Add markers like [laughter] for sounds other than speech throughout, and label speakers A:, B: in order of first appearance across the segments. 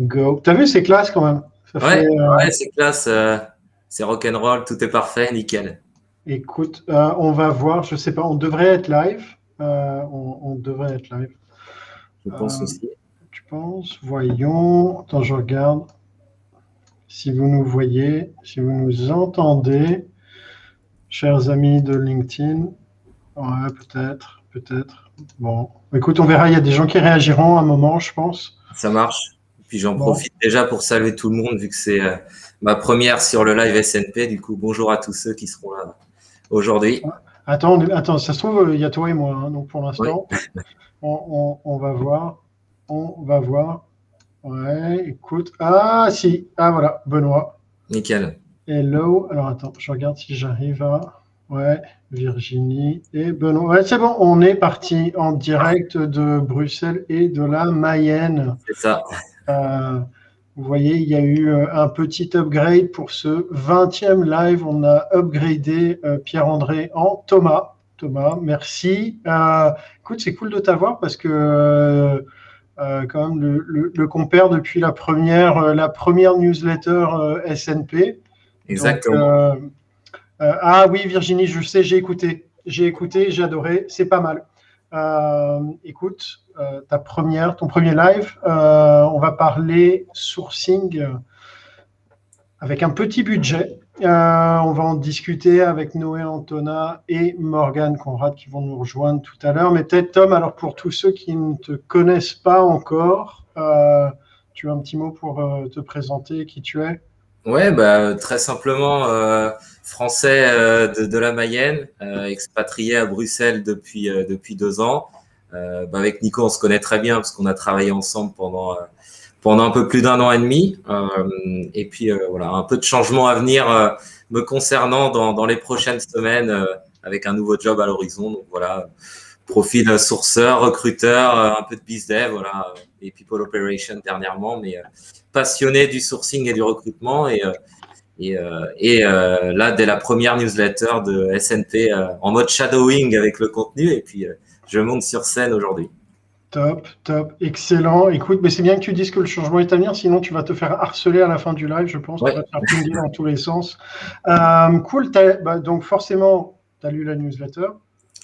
A: Go. T'as vu, c'est classe quand même.
B: ouais, ouais c'est classe. c'est rock'n'roll, tout est parfait, nickel.
A: Écoute, on va voir, je sais pas, on devrait être live. On, on, devrait être live.
B: Je pense aussi.
A: Tu penses Voyons. Attends, je regarde. Si vous nous voyez, si vous nous entendez, chers amis de LinkedIn, ouais, peut-être, peut-être. Bon, écoute, on verra. Il y a des gens qui réagiront à un moment, je pense.
B: Ça marche. Puis j'en profite déjà pour saluer tout le monde, vu que c'est euh, ma première sur le live SNP. Du coup, bonjour à tous ceux qui seront là aujourd'hui.
A: Attends, attends, ça se trouve, il y a toi et moi. Hein, donc pour l'instant, [laughs] on, va voir. On va voir. Ouais, écoute. Ah, si. Ah, voilà, Benoît.
B: Nickel.
A: Hello. Alors, attends, je regarde si j'arrive à. Ouais, Virginie et Benoît. Ouais, c'est bon, on est parti en direct de Bruxelles et de la Mayenne.
B: C'est ça.
A: Euh, vous voyez, il y a eu euh, un petit upgrade pour ce 20e live. On a upgradé euh, Pierre-André en Thomas. Thomas, merci. écoute, c'est cool de t'avoir parce que euh, quand même le, le, compère depuis la première, euh, la première newsletter euh, SNP.
B: Exactement.
A: Ah oui, Virginie, je sais, j'ai écouté. J'ai écouté, j'ai adoré, c'est pas mal. écoute, ta première, ton premier live, on va parler sourcing avec un petit budget. Euh, on va en discuter avec Noé Antona et Morgan Conrad qui vont nous rejoindre tout à l'heure. Mais peut-être Tom, alors pour tous ceux qui ne te connaissent pas encore, euh, tu as un petit mot pour euh, te présenter qui tu es?
B: Ouais, bah, très simplement, français de, la Mayenne, expatrié à Bruxelles depuis, depuis deux ans. Bah, avec Nico, on se connaît très bien parce qu'on a travaillé ensemble pendant pendant un peu plus d'un an et demi. Euh, et puis euh, voilà, un peu de changement à venir euh, me concernant dans, dans, les prochaines semaines avec un nouveau job à l'horizon. Donc voilà, profil sourceur, recruteur, un peu de dev, voilà, et people operation dernièrement, mais passionné du sourcing et du recrutement. Et, et, et là, dès la première newsletter de SNP, en mode shadowing avec le contenu, et puis je monte sur scène aujourd'hui.
A: Top, top, excellent. Écoute, mais c'est bien que tu dises que le changement est à venir, sinon tu vas te faire harceler à la fin du live, je pense. Tu vas te faire pinguer dans tous les sens. Euh, cool, bah, donc forcément, tu as lu la newsletter.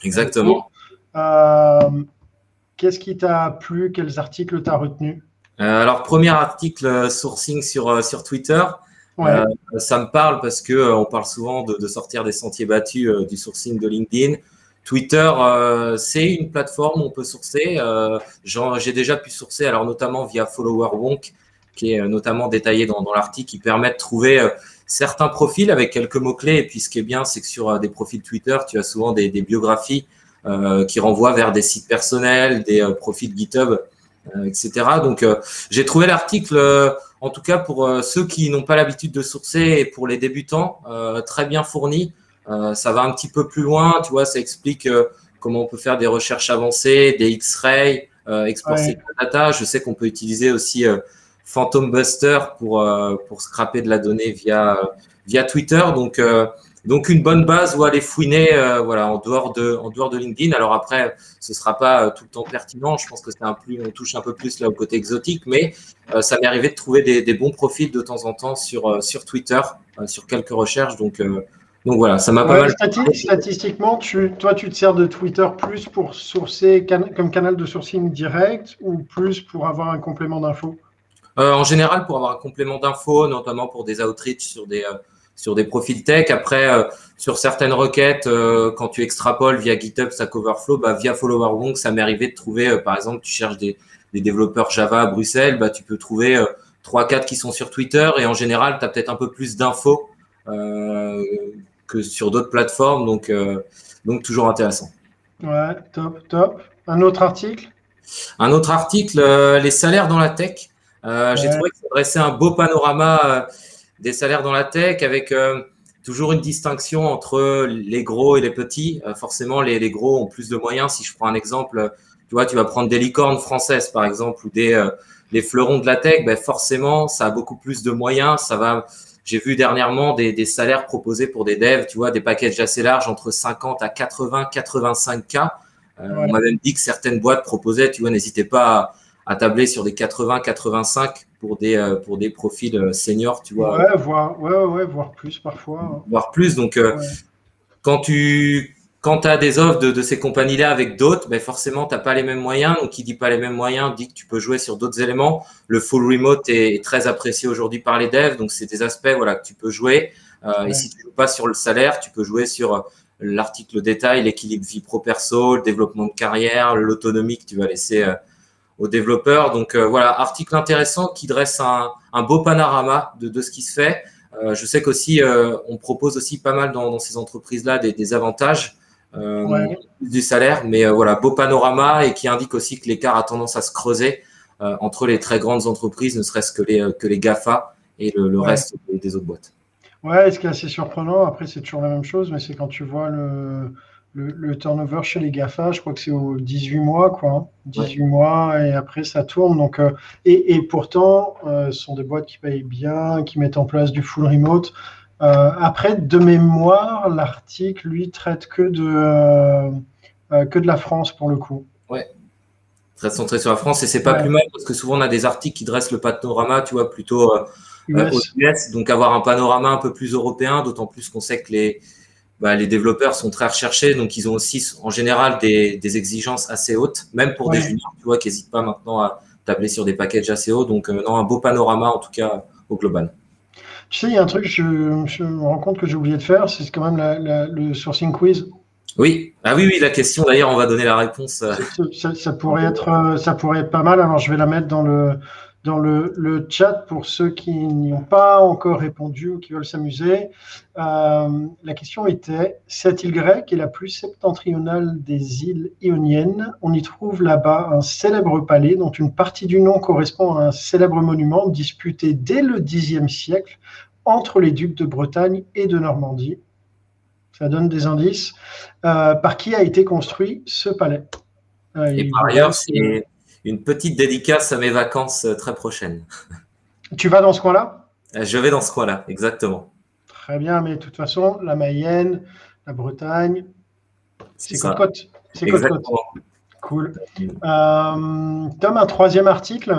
B: Exactement.
A: Euh, qu'est-ce qui t'a plu? Quels articles t'as retenu
B: euh, Alors, premier article sourcing sur, sur Twitter. ça me parle parce que on parle souvent de, de, sortir des sentiers battus du sourcing de LinkedIn. Twitter, euh, c'est une plateforme où on peut sourcer. Euh, j'ai déjà pu sourcer, alors notamment via Follower Wonk, qui est euh, notamment détaillé dans, l'article, qui permet de trouver certains profils avec quelques mots-clés. Et puis ce qui est bien, c'est que sur des profils Twitter, tu as souvent des, biographies qui renvoient vers des sites personnels, des profils GitHub, etc. Donc j'ai trouvé l'article, en tout cas pour ceux qui n'ont pas l'habitude de sourcer et pour les débutants, très bien fourni. Euh, ça va un petit peu plus loin, tu vois, ça explique euh, comment on peut faire des recherches avancées, des X-ray, euh, exporter la data. Je sais qu'on peut utiliser aussi Phantom Buster pour, pour scraper de la donnée via, via Twitter. Donc, donc une bonne base où aller fouiner voilà, en, dehors de, en dehors de LinkedIn. Alors après, ce ne sera pas tout le temps pertinent. Je pense que c'est un plus, on touche un peu plus là au côté exotique, mais ça m'est arrivé de trouver des, des, bons profils de temps en temps sur, sur Twitter, sur quelques recherches. Donc donc voilà, ça m'a pas mal.
A: Statistiquement, tu, toi, tu te sers de Twitter plus pour sourcer comme canal de sourcing direct ou plus pour avoir un complément d'infos
B: euh, En général, pour avoir un complément d'infos, notamment pour des outreach sur des, euh, sur des profils tech. Après, euh, sur certaines requêtes, quand tu extrapoles via GitHub, Stack Overflow, bah, via FollowerWonk, ça m'est arrivé de trouver, par exemple, tu cherches des, des, développeurs Java à Bruxelles, bah, tu peux trouver 3-4 qui sont sur Twitter et en général, tu as peut-être un peu plus d'infos que sur d'autres plateformes. Donc, euh, donc toujours intéressant.
A: Ouais, top, top. Un autre article?
B: Un autre article, euh, les salaires dans la tech. Euh, j'ai trouvé que ça dressait un beau panorama des salaires dans la tech avec toujours une distinction entre les gros et les petits. forcément, les, les, gros ont plus de moyens. Si je prends un exemple, tu vois, tu vas prendre des licornes françaises, par exemple, ou des les fleurons de la tech, ben forcément, ça a beaucoup plus de moyens. Ça va j'ai vu dernièrement des, des, salaires proposés pour des devs, tu vois, des packages assez larges entre 50 à 80, 85 k. Euh, On m'a même dit que certaines boîtes proposaient, tu vois, n'hésitez pas à tabler sur des 80-85 pour des, pour des profils seniors, tu vois.
A: Ouais, voire, ouais, ouais, voire plus parfois.
B: Voire plus. Donc, quand tu quand as des offres de, ces compagnies-là avec d'autres, ben forcément, tu n'as pas les mêmes moyens. Donc, qui dit pas les mêmes moyens dit que tu peux jouer sur d'autres éléments. Le full remote est, très apprécié aujourd'hui par les devs. Donc, c'est des aspects voilà, que tu peux jouer. Euh, et si tu ne joues pas sur le salaire, tu peux jouer sur euh, l'article détail, l'équilibre vie pro-perso, le développement de carrière, l'autonomie que tu vas laisser euh, aux développeurs. Donc, voilà, article intéressant qui dresse un, beau panorama de, ce qui se fait. je sais qu'aussi, on propose aussi pas mal dans, ces entreprises-là des avantages. Euh, du salaire. Mais euh, voilà, beau panorama et qui indique aussi que l'écart a tendance à se creuser euh, entre les très grandes entreprises, ne serait-ce que les, que les GAFA et le, reste des, autres boîtes.
A: Ouais, ce qui est assez surprenant, après c'est toujours la même chose, mais c'est quand tu vois le, le, turnover chez les GAFA, je crois que c'est au 18 mois, quoi. 18 hein. mois, et après ça tourne. Donc, et, et, pourtant, ce sont des boîtes qui payent bien, qui mettent en place du full remote. Euh, après, de mémoire, l'article, lui, traite que de, euh, euh, que de la France pour le coup.
B: Ouais. Très centré sur la France et c'est pas plus mal parce que souvent on a des articles qui dressent le panorama, tu vois, plutôt US. Donc avoir un panorama un peu plus européen, d'autant plus qu'on sait que les, bah, les développeurs sont très recherchés, donc ils ont aussi en général des, des exigences assez hautes, même pour des juniors, tu vois, qui n'hésitent pas maintenant à tabler sur des packages assez hauts. Donc non, un beau panorama en tout cas au global.
A: Tu sais, il y a un truc, je, je me rends compte que j'ai oublié de faire, c'est quand même le sourcing quiz.
B: Oui, ah oui, oui, la question, d'ailleurs, on va donner la réponse. Euh.
A: Ça, [laughs] pourrait être, euh, ça pourrait être pas mal. Alors, je vais la mettre dans le, dans le, le chat pour ceux qui n'y ont pas encore répondu ou qui veulent s'amuser. Euh, la question était cette île grecque est la plus septentrionale des îles ioniennes. On y trouve là-bas un célèbre palais dont une partie du nom correspond à un célèbre monument disputé dès le Xe siècle entre les ducs de Bretagne et de Normandie. Ça donne des indices. Euh, par qui a été construit ce palais?
B: Euh, Et par ailleurs, c'est une petite dédicace à mes vacances euh, très prochaines. [laughs]
A: Tu vas dans ce coin-là?
B: Je vais dans ce coin-là, exactement.
A: Très bien, mais de toute façon, la Mayenne, la Bretagne, c'est côte-côte. C'est côte-côte. Cool. Tom, un troisième article?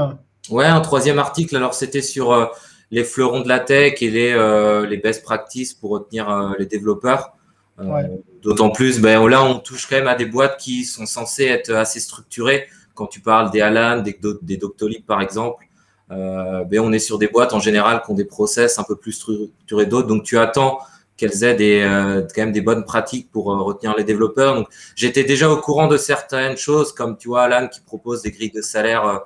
B: Ouais, un troisième article. Alors, c'était sur les fleurons de la tech et les, les best practices pour retenir les développeurs. Euh, d'autant plus, ben, là, on touche quand même à des boîtes qui sont censées être assez structurées. Quand tu parles des Alan, des, des Doctolib, par exemple, euh, ben, on est sur des boîtes en général qui ont des process un peu plus structurés d'autres. Donc, tu attends qu'elles aient des, euh, quand même des bonnes pratiques pour retenir les développeurs. Donc, j'étais déjà au courant de certaines choses, comme tu vois, Alan qui propose des grilles de salaire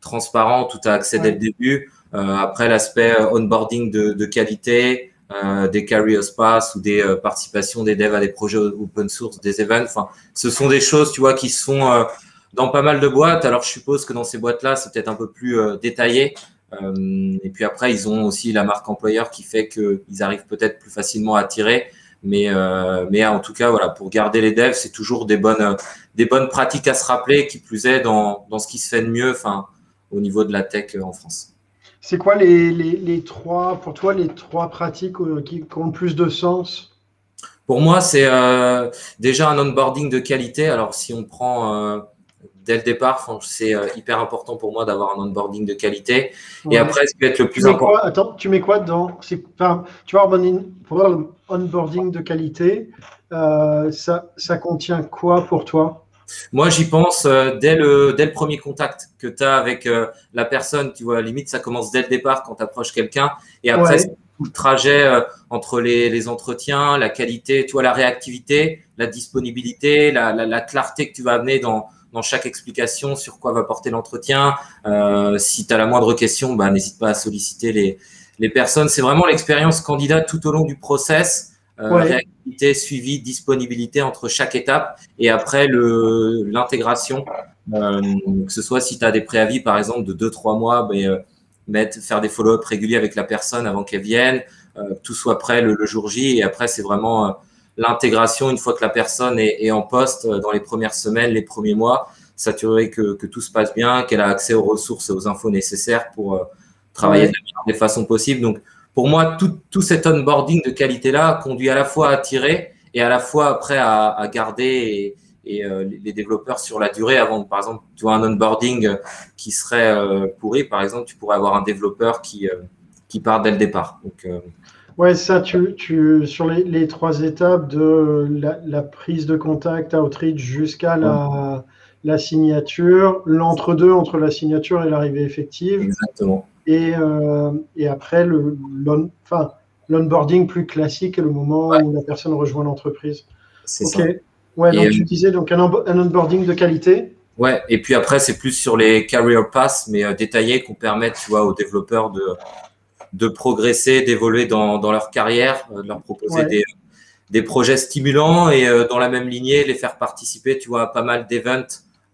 B: transparentes, tout à accès dès le début. après, l'aspect onboarding de, de qualité, euh, des carry pass ou des euh, participations des devs à des projets open source, des events. Enfin, ce sont des choses, tu vois, qui sont euh, dans pas mal de boîtes. Alors, je suppose que dans ces boîtes-là, c'est peut-être un peu plus détaillé. et puis après, ils ont aussi la marque employeur qui fait qu'ils arrivent peut-être plus facilement à attirer. Mais, mais en tout cas, voilà, pour garder les devs, c'est toujours des bonnes, des bonnes pratiques à se rappeler, qui plus est dans, dans ce qui se fait de mieux, enfin, au niveau de la tech en France.
A: C'est quoi les, les, trois, pour toi, les trois pratiques euh, qui, ont le plus de sens?
B: Pour moi, c'est euh, déjà un onboarding de qualité. Alors, si on prend euh, dès le départ, c'est hyper important pour moi d'avoir un onboarding de qualité. Et après, ce qui va être le plus important.
A: attends, tu mets quoi dedans enfin, Tu vois, pour onboarding de qualité, ça, ça contient quoi pour toi?
B: Moi, j'y pense euh, dès, le, dès le premier contact que tu as avec euh, la personne. Tu vois, limite, ça commence dès le départ quand tu approches quelqu'un. Et après, tout le trajet euh, entre les, les, entretiens, la qualité, tu vois, la réactivité, la disponibilité, la, la, la clarté que tu vas amener dans, dans chaque explication sur quoi va porter l'entretien. si tu as la moindre question, bah, n'hésite pas à solliciter les, les personnes. C'est vraiment l'expérience candidat tout au long du process euh, réactivité, suivi, disponibilité entre chaque étape et après l'intégration. Euh, que ce soit si tu as des préavis, par exemple, de 2-3 mois, euh, mettre, faire des follow-up réguliers avec la personne avant qu'elle vienne, que tout soit prêt le, jour J. Et après, c'est vraiment l'intégration une fois que la personne est, en poste dans les premières semaines, les premiers mois, s'assurer que, que, tout se passe bien, qu'elle a accès aux ressources et aux infos nécessaires pour travailler de la meilleure des façons possibles. Donc, pour moi, tout, tout cet onboarding de qualité-là conduit à la fois à attirer et à la fois après à, à garder et les développeurs sur la durée avant, par exemple, tu vois un onboarding qui serait pourri, par exemple, tu pourrais avoir un développeur qui, qui part dès le départ. Donc,
A: Ouais, ça, tu, tu, sur les, les trois étapes de la, prise de contact outreach jusqu'à la, la, signature, l'entre-deux entre la signature et l'arrivée effective.
B: Exactement.
A: Et, euh, et après, le, l'onboarding plus classique est le moment où la personne rejoint l'entreprise.
B: C'est ça.
A: Ouais, donc tu disais donc un, un, onboarding de qualité.
B: Ouais, et puis après, c'est plus sur les career paths, mais euh, détaillés, qu'on permette tu vois, aux développeurs de de progresser, d'évoluer dans, dans, leur carrière, euh, de leur proposer des, des, projets stimulants et euh, dans la même lignée, les faire participer, tu vois, à pas mal d'events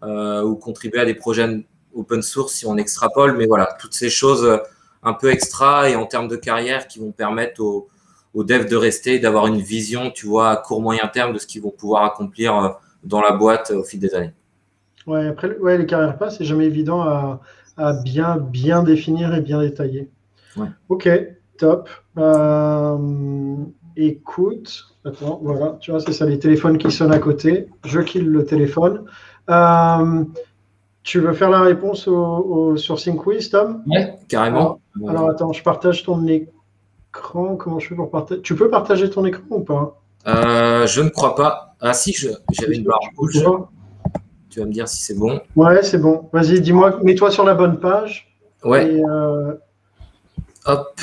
B: euh, ou contribuer à des projets open source si on extrapole. Mais voilà, toutes ces choses un peu extra et en termes de carrière qui vont permettre aux, aux devs de rester, d'avoir une vision, tu vois, à court moyen terme de ce qu'ils vont pouvoir accomplir dans la boîte au fil des années.
A: Ouais, après, ouais, les carrières pas, c'est jamais évident à, à, bien, bien définir et bien détailler. Ok, top. Euh, écoute, attends, voilà, tu vois, c'est ça, les téléphones qui sonnent à côté. Je kill le téléphone. Euh, tu veux faire la réponse au, sourcing quiz, Tom?
B: Oui, carrément.
A: Alors, attends, je partage ton écran. Comment je fais pour partager? Tu peux partager ton écran ou pas?
B: Euh, Je ne crois pas. Ah si, j'avais une barre rouge. Tu vas me dire si c'est bon.
A: Ouais, c'est bon. Vas-y, dis-moi, mets-toi sur la bonne page.
B: Ouais.
A: Hop.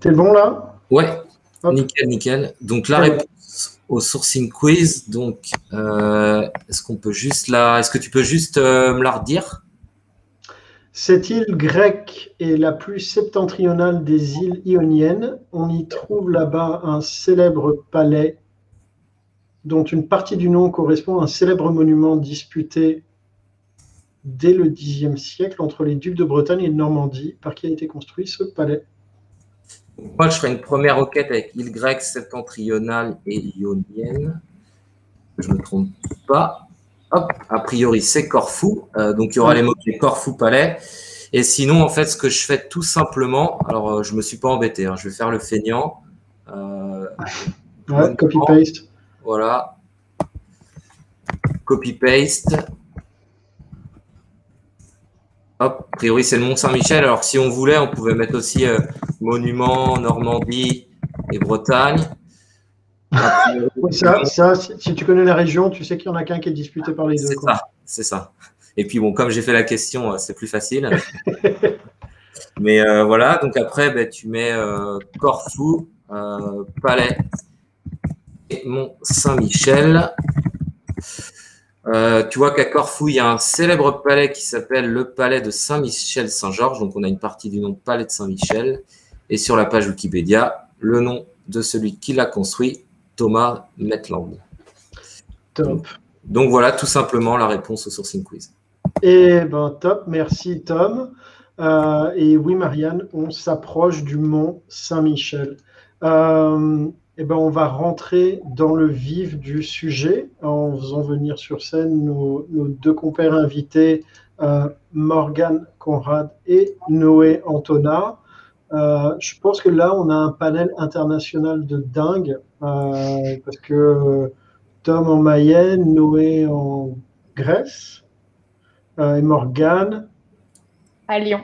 A: T'es bon là?
B: Ouais. Nickel, nickel. Donc la réponse au sourcing quiz. Donc, euh, est-ce qu'on peut juste là, est-ce que tu peux juste euh, me la redire?
A: Cette île grecque est la plus septentrionale des îles ioniennes. On y trouve là-bas un célèbre palais dont une partie du nom correspond à un célèbre monument disputé dès le Xe siècle entre les ducs de Bretagne et de Normandie, par qui a été construit ce palais.
B: Moi, je ferai une première requête avec île grecque septentrionale et ionienne. Je ne me trompe pas. Hop, a priori, c'est Corfou. Euh, donc, il y aura les mots Corfou Palais. Et sinon, en fait, ce que je fais tout simplement, alors euh, je ne me suis pas embêté, hein, je vais faire le feignant.
A: Euh, copy-paste.
B: Voilà. Copy-paste a priori, c'est le Mont Saint-Michel. Alors, si on voulait, on pouvait mettre aussi euh, Monument, Normandie et Bretagne.
A: ça, si tu connais la région, tu sais qu'il y en a qu'un qui est disputé par les deux.
B: C'est ça, c'est ça. Et puis, bon, comme j'ai fait la question, euh, c'est plus facile. [laughs] Mais euh, voilà, donc après, ben, tu mets Corfou, Palais et Mont Saint-Michel. Euh, tu vois qu'à Corfou, il y a un célèbre palais qui s'appelle le palais de Saint-Michel-Saint-Georges. Donc, on a une partie du nom palais de Saint-Michel. Et sur la page Wikipédia, le nom de celui qui l'a construit, Thomas Metland.
A: Top.
B: Donc, voilà tout simplement la réponse au sourcing quiz.
A: Eh ben top, merci Tom. Euh, et oui, Marianne, on s'approche du mont Saint-Michel. Euh, eh ben, on va rentrer dans le vif du sujet en faisant venir sur scène nos, deux compères invités, euh, Morgane Conrad et Noé Antona. Euh, je pense que là, on a un panel international de dingue euh, parce que Tom en Mayenne, Noé en Grèce et Morgane
C: à Lyon.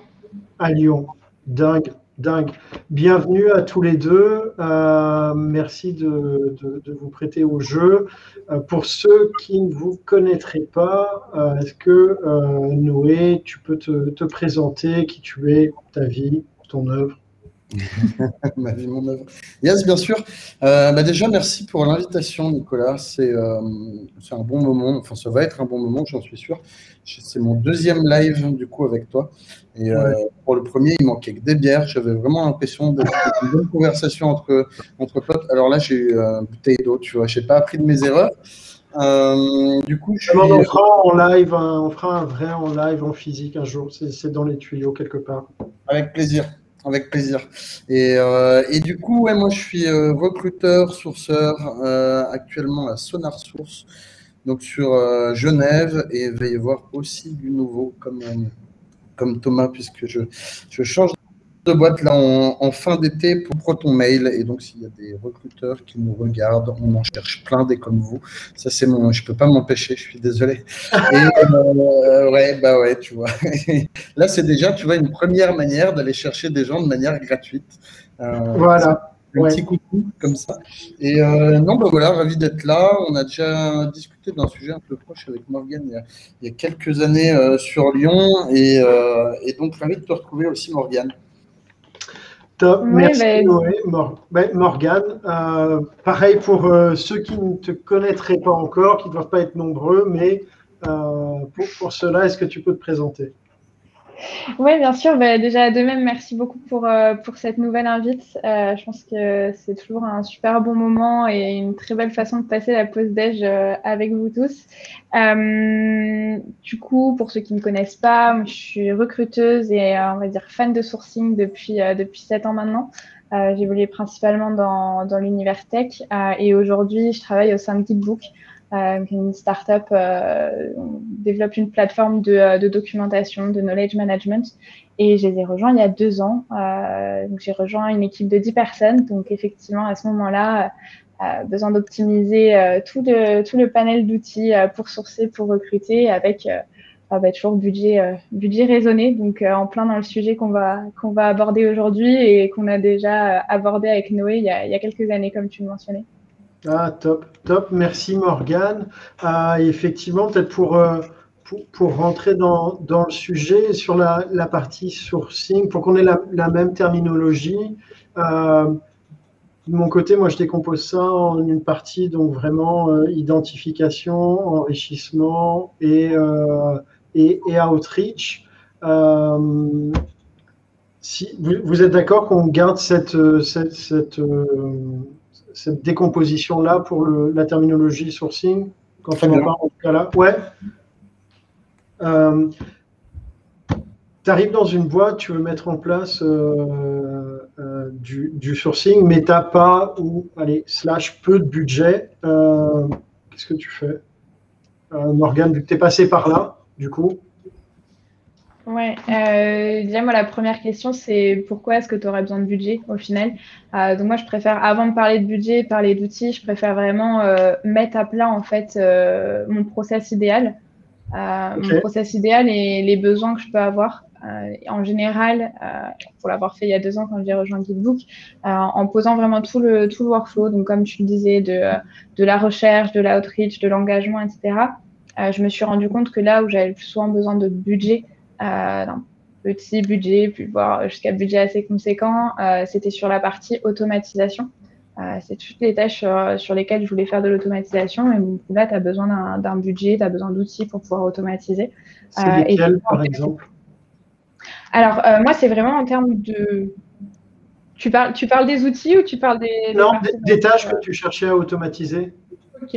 A: À Lyon, dingue Dingue. Bienvenue à tous les deux. Euh, merci de, vous prêter au jeu. Euh, pour ceux qui ne vous connaîtraient pas, euh, est-ce que Noé, tu peux te, présenter qui tu es, ta vie, ton œuvre? [laughs]
D: Yes, bien sûr. Bah déjà, merci pour l'invitation, Nicolas. C'est un bon moment. Enfin, ça va être un bon moment, j'en suis sûr. C'est mon deuxième live du coup avec toi. Et euh, pour le premier, il manquait que des bières. J'avais vraiment l'impression d'être une bonne conversation entre, entre potes. Alors là, j'ai eu une bouteille d'eau, tu vois. Je n'ai pas appris de mes erreurs. Euh, du coup, je
A: on fera en live, on fera un vrai en live, en physique un jour. C'est dans les tuyaux quelque part.
D: Avec plaisir. Avec plaisir. Et, euh, et du coup, ouais, moi, je suis recruteur, sourceur, actuellement à Sonar Source donc sur euh, Genève et il avoir aussi du nouveau comme, euh, comme Thomas puisque je, je change de boîte là en, fin d'été pour Proton Mail. Et donc, s'il y a des recruteurs qui nous regardent, on en cherche plein des comme vous. Ça, c'est mon, je peux pas m'empêcher, je suis désolé. [laughs] Et, euh, ouais, bah ouais, tu vois. [laughs] là, c'est déjà, tu vois, une première manière d'aller chercher des gens de manière gratuite.
A: Euh, voilà.
D: Un petit coucou comme ça. Et euh, non, bah voilà, ravi d'être là. On a déjà discuté d'un sujet un peu proche avec Morgane il, y a, quelques années sur Lyon. Et, et donc, ravi de te retrouver aussi, Morgane.
A: Merci ben- Morgane. Euh, pareil pour euh, ceux qui ne te connaîtraient pas encore, qui ne doivent pas être nombreux, mais euh, pour, pour cela, est-ce que tu peux te présenter?
C: Oui, bien sûr. Bah, déjà, de même, merci beaucoup pour, euh, pour cette nouvelle invite. Euh, je pense que c'est toujours un super bon moment et une très belle façon de passer la pause déj euh, avec vous tous. du coup, pour ceux qui ne connaissent pas, je suis recruteuse et on va dire fan de sourcing depuis depuis sept ans maintenant. J'ai évolué principalement dans, dans l'univers tech et aujourd'hui, je travaille au sein de Geekbook euh, une startup euh, développe une plateforme de, euh, de, documentation, de knowledge management. Et je les ai rejoints il y a deux ans. Euh, j'ai rejoint une équipe de dix personnes. Donc effectivement, à ce moment-là, euh, besoin d'optimiser tout, le, tout le panel d'outils pour sourcer, pour recruter, avec bah, toujours budget, budget raisonné. Donc en plein dans le sujet qu'on va, qu'on va aborder aujourd'hui et qu'on a déjà abordé avec Noé il y a, il y a quelques années, comme tu le mentionnais.
A: Ah, top, top. Merci Morgane. Ah, effectivement, peut-être pour, euh, pour, pour, rentrer dans, dans, le sujet, sur la, la partie sourcing, pour qu'on ait la, même terminologie, euh, de mon côté, moi, je décompose ça en une partie, donc vraiment euh, identification, enrichissement et, et, outreach. Si, vous, êtes d'accord qu'on garde cette, cette cette décomposition-là pour le, la terminologie sourcing quand on en parle en tout cas là? Ouais. Euh, tu arrives dans une boîte, tu veux mettre en place euh, euh, du, du, sourcing, mais tu n'as pas ou, allez, slash peu de budget. Qu'est-ce que tu fais? Morgane, vu que tu es passé par là, du coup
C: Ouais, euh, déjà moi la première question c'est pourquoi est-ce que tu aurais besoin de budget au final? Euh, Donc moi je préfère avant de parler de budget, parler d'outils, je préfère vraiment euh, mettre à plat en fait euh, mon process idéal, euh, okay. mon process idéal et les besoins que je peux avoir. Euh, en général, pour l'avoir fait il y a deux ans quand j'ai rejoint Geekbook, en posant vraiment tout le tout le workflow, donc comme tu le disais de de la recherche, de l'outreach, de l'engagement, etc. je me suis rendu compte que là où j'avais le plus souvent besoin de budget euh, d'un petit budget, puis voir jusqu'à budget assez conséquent. Euh, c'était sur la partie automatisation. Euh, c'est toutes les tâches sur, lesquelles je voulais faire de l'automatisation. Et là, tu as besoin d'un budget, tu as besoin d'outils pour pouvoir automatiser.
A: C'est lesquels, par exemple?
C: Alors, moi, c'est vraiment en termes de. Tu parles, tu parles des outils ou tu parles des.
A: Non, des, des tâches que tu cherchais à automatiser?
C: Ok.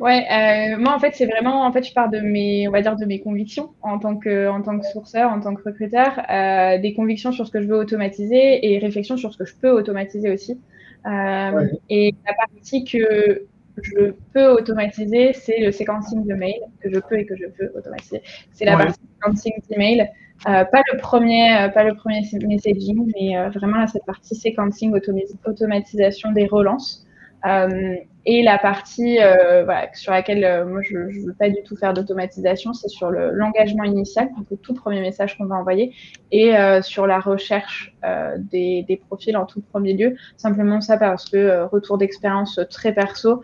C: Ouais, euh, moi en fait c'est vraiment en fait je pars de mes on va dire de mes convictions en tant que en tant que sourceur, en tant que recruteur, euh, des convictions sur ce que je veux automatiser et réflexion sur ce que je peux automatiser aussi. Euh, Et la partie que je peux automatiser, c'est le séquencing de mail que je peux et que je veux automatiser. C'est la partie séquencing d'email, euh, pas le premier, pas le premier messaging, mais vraiment cette partie séquencing, automatisation des relances. Euh, et la partie euh, sur laquelle euh, moi je ne veux pas du tout faire d'automatisation, c'est sur l'engagement initial, donc le tout premier message qu'on va envoyer, et sur la recherche des, profils en tout premier lieu. Simplement ça parce que retour d'expérience très perso,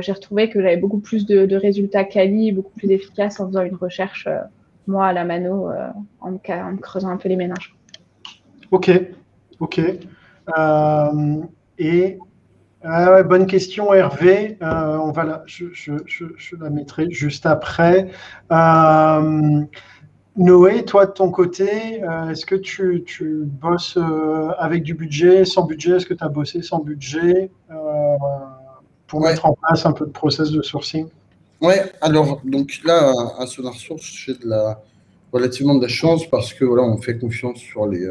C: j'ai retrouvé que j'avais beaucoup plus de, résultats quali, beaucoup plus efficaces en faisant une recherche moi à la mano, en me, en, me, creusant un peu les ménages.
A: Ok, ok. et ah bonne question, Hervé. Euh, on va la, je, je, je, je, la mettrai juste après. Euh, Noé, toi de ton côté, euh, est-ce que tu, tu bosses avec du budget, sans budget? Est-ce que tu as bossé sans budget pour ouais. mettre en place un peu de process de sourcing?
D: Ouais, alors donc là, à Sonar Source, j'ai de la relativement de la chance parce que voilà, on fait confiance sur les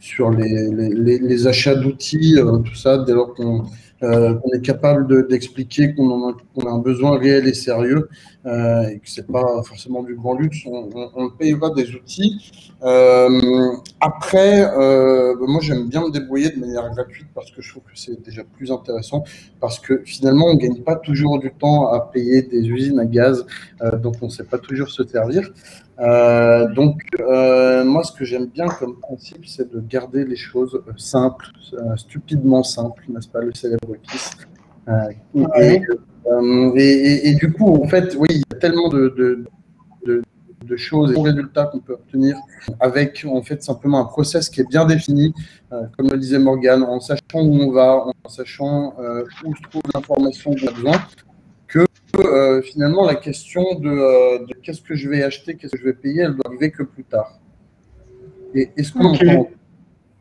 D: sur les, les, les achats d'outils, tout ça, dès lors qu'on qu'on est capable d'expliquer qu'on a, un besoin réel et sérieux. euh, et que c'est pas forcément du grand luxe, on, on, payera des outils. Euh, après, euh, moi j'aime bien me débrouiller de manière gratuite parce que je trouve que c'est déjà plus intéressant, parce que finalement on gagne pas toujours du temps à payer des usines à gaz dont on sait pas toujours se servir. donc moi ce que j'aime bien comme principe, c'est de garder les choses simples, stupidement simples, n'est-ce pas, le célèbre Et, euh, et, du coup, en fait, oui, il y a tellement de, de, de, choses et de résultats qu'on peut obtenir avec en fait simplement un process qui est bien défini, euh, comme le disait Morgan, en sachant où on va, en sachant euh, où se trouve l'information qu'on a besoin, que finalement la question de, qu'est-ce que je vais acheter, qu'est-ce que je vais payer, elle doit arriver que plus tard.
A: Et est-ce qu'on entend?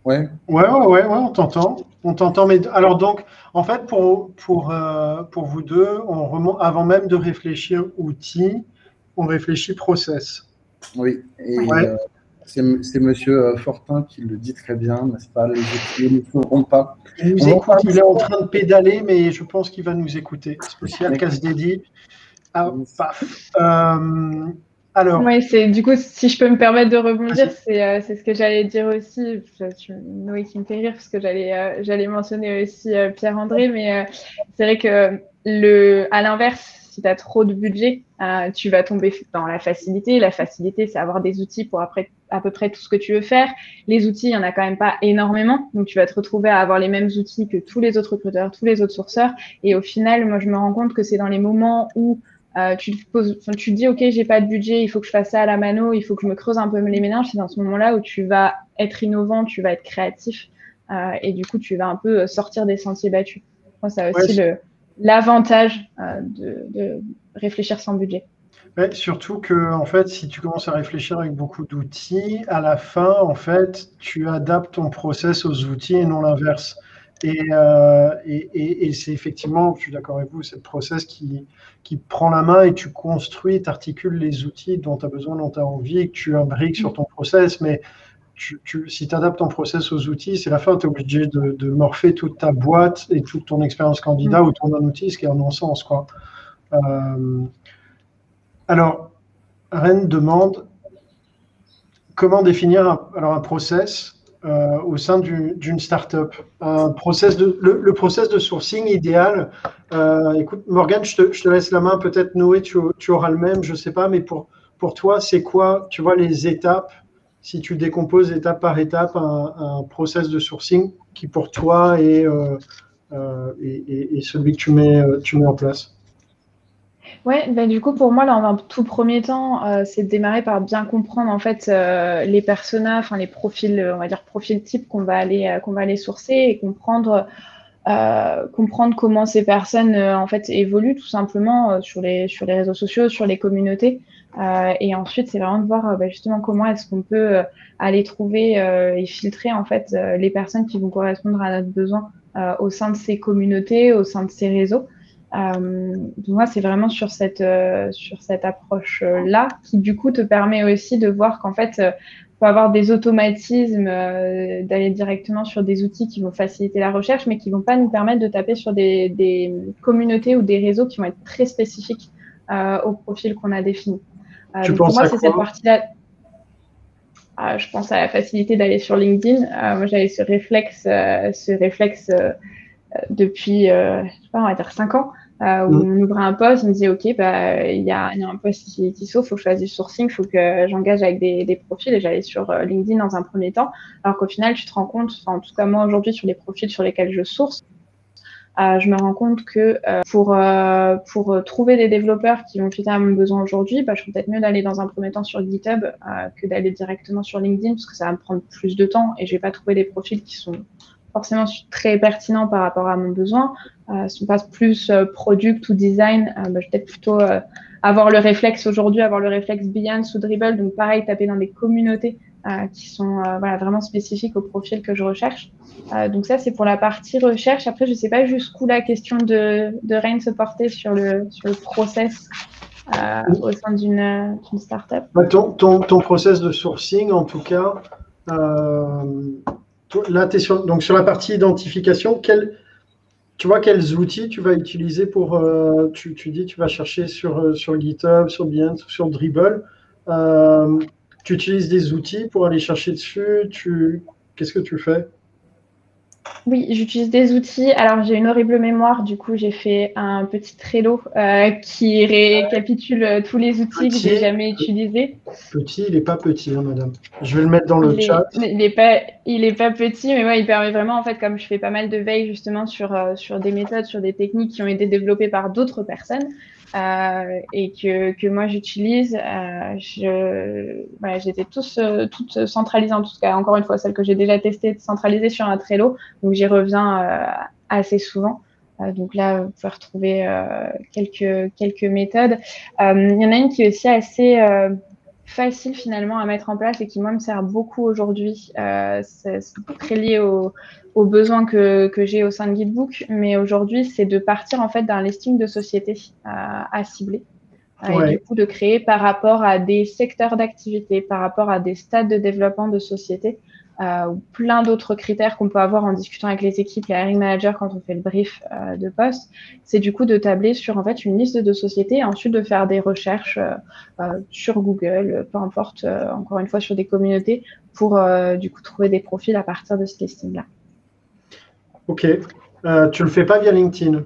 A: Ouais. Ouais, ouais, on t'entend. On t'entend. Mais alors donc, en fait, pour, pour, euh, pour vous deux, on remonte, avant même de réfléchir outils, on réfléchit process.
D: Oui. Et euh, c'est Monsieur euh, Fortin qui le dit très bien, n'est-ce pas? Les outils ne feront pas.
A: Il nous écoute, il est en train de pédaler, mais je pense qu'il va nous écouter. Spécial casse dédié. Ah, paf.
C: Oui, c'est du coup, si je peux me permettre de rebondir, euh, c'est ce que j'allais dire aussi. Noé qui me fait rire parce que j'allais euh, j'allais mentionner aussi euh, Pierre-André, mais c'est vrai que le, à l'inverse, si tu as trop de budget, tu vas tomber dans la facilité. La facilité, c'est avoir des outils pour après à peu près tout ce que tu veux faire. Les outils, il n'y en a quand même pas énormément. Donc, tu vas te retrouver à avoir les mêmes outils que tous les autres recruteurs, tous les autres sourceurs. Et au final, moi, je me rends compte que c'est dans les moments où euh, tu, te poses, tu dis, OK, j'ai pas de budget, il faut que je fasse ça à la mano, il faut que je me creuse un peu les méninges. C'est dans ce moment-là où tu vas être innovant, tu vas être créatif euh, et du coup, tu vas un peu sortir des sentiers battus. Moi, ça a aussi l'avantage euh, de, réfléchir sans budget.
A: surtout que, en fait, si tu commences à réfléchir avec beaucoup d'outils, à la fin, en fait, tu adaptes ton process aux outils et non l'inverse. Euh, et, et, et, c'est effectivement, je suis d'accord avec vous, c'est le process qui, qui prend la main et tu construis, tu articules les outils dont tu as besoin, dont tu as envie, et que tu imbriques sur ton process. Mais tu, tu, si tu adaptes ton process aux outils, c'est la fin, tu es obligé de, de, morpher toute ta boîte et toute ton expérience candidat mm. autour d'un outil, ce qui est un non-sens. Quoi. Euh, alors, Rennes demande comment définir un, alors un process euh, au sein d'une startup. Le, process de sourcing idéal. Euh, écoute, Morgan, je te, laisse la main. Peut-être Noé, tu, auras le même, je ne sais pas. Mais pour, pour toi, c'est quoi, tu vois, les étapes, si tu décomposes étape par étape un, process de sourcing qui pour toi est, euh, celui que tu mets, tu mets en place?
C: Ouais, ben du coup, pour moi, dans un tout premier temps, euh, c'est de démarrer par bien comprendre en fait euh, les personnages, enfin les profils, on va dire profils types qu'on va aller euh, qu'on va aller sourcer et comprendre comprendre comment ces personnes en fait évoluent tout simplement sur les sur les réseaux sociaux, sur les communautés. et ensuite, c'est vraiment de voir ben, justement comment est-ce qu'on peut aller trouver et filtrer en fait les personnes qui vont correspondre à notre besoin au sein de ces communautés, au sein de ces réseaux. Euh, moi, c'est vraiment sur cette, euh, sur cette approche-là qui, du coup, te permet aussi de voir qu'en fait, euh, faut avoir des automatismes, euh, d'aller directement sur des outils qui vont faciliter la recherche, mais qui vont pas nous permettre de taper sur des, des communautés ou des réseaux qui vont être très spécifiques euh, au profil qu'on a défini.
A: Euh, pour moi,
C: c'est cette partie-là. je pense à la facilité d'aller sur LinkedIn. moi, j'avais ce réflexe, ce réflexe depuis, je sais pas, on va dire 5 ans, euh, où mm. on ouvrait un poste, on disait, OK, bah, il y, a, y a un poste qui, qui s'ouvre, il faut que je fasse du sourcing, il faut que j'engage avec des, des, profils, et j'allais sur euh, LinkedIn dans un premier temps, alors qu'au final, tu te rends compte, en tout cas moi aujourd'hui, sur les profils sur lesquels je source, euh, je me rends compte que euh, pour, euh, pour trouver des développeurs qui vont fitter à mon besoin aujourd'hui, bah, je trouve peut-être mieux d'aller dans un premier temps sur GitHub que d'aller directement sur LinkedIn, parce que ça va me prendre plus de temps, et je vais pas trouver des profils qui sont forcément très pertinent par rapport à mon besoin. Euh, si on passe plus euh, product ou design, euh, bah, je vais peut-être plutôt euh, avoir le réflexe aujourd'hui, avoir le réflexe Behance ou Dribble. Donc pareil, taper dans des communautés qui sont vraiment spécifiques au profil que je recherche. donc ça, c'est pour la partie recherche. Après, je ne sais pas jusqu'où la question de, de Rain se portait sur le, process au sein d'une startup.
A: Bah, ton, process de sourcing, en tout cas, Là, sur, donc sur la partie identification, quel, tu vois quels outils tu vas utiliser pour. Euh, tu, tu, dis tu vas chercher sur, euh, sur GitHub, sur Behance, sur Dribble. Euh, tu utilises des outils pour aller chercher dessus. Tu, qu'est-ce que tu fais?
C: Oui, j'utilise des outils. Alors, j'ai une horrible mémoire. Du coup, j'ai fait un petit Trello euh, qui récapitule euh, tous les outils que j'ai jamais utilisés.
A: Petit, il n'est pas petit, hein, madame. Je vais le mettre dans le chat.
C: il n'est pas, il est pas petit, mais ouais, il permet vraiment, en fait, comme je fais pas mal de veille justement sur, euh, sur des méthodes, sur des techniques qui ont été développées par d'autres personnes, euh, et que, que moi j'utilise. Euh, je, voilà, j'étais tous euh, toutes centralisées en tout cas. Encore une fois, celle que j'ai déjà testée, centralisée sur un Trello, donc j'y reviens assez souvent. donc là, vous pouvez retrouver quelques quelques méthodes. Il y en a une qui est aussi assez facile finalement à mettre en place et qui moi me sert beaucoup aujourd'hui. Euh, c'est très lié aux, besoins que, que j'ai au sein de Guidebook, mais aujourd'hui c'est de partir en fait d'un listing de sociétés à, à cibler. Euh, et du coup de créer par rapport à des secteurs d'activité, par rapport à des stades de développement de sociétés, euh, ou plein d'autres critères qu'on peut avoir en discutant avec les équipes, les hiring managers quand on fait le brief euh, de poste, c'est du coup de tabler sur en fait une liste de sociétés et ensuite de faire des recherches euh, sur Google, peu importe, encore une fois sur des communautés, pour du coup trouver des profils à partir de ce listing-là.
A: Ok. tu le fais pas via LinkedIn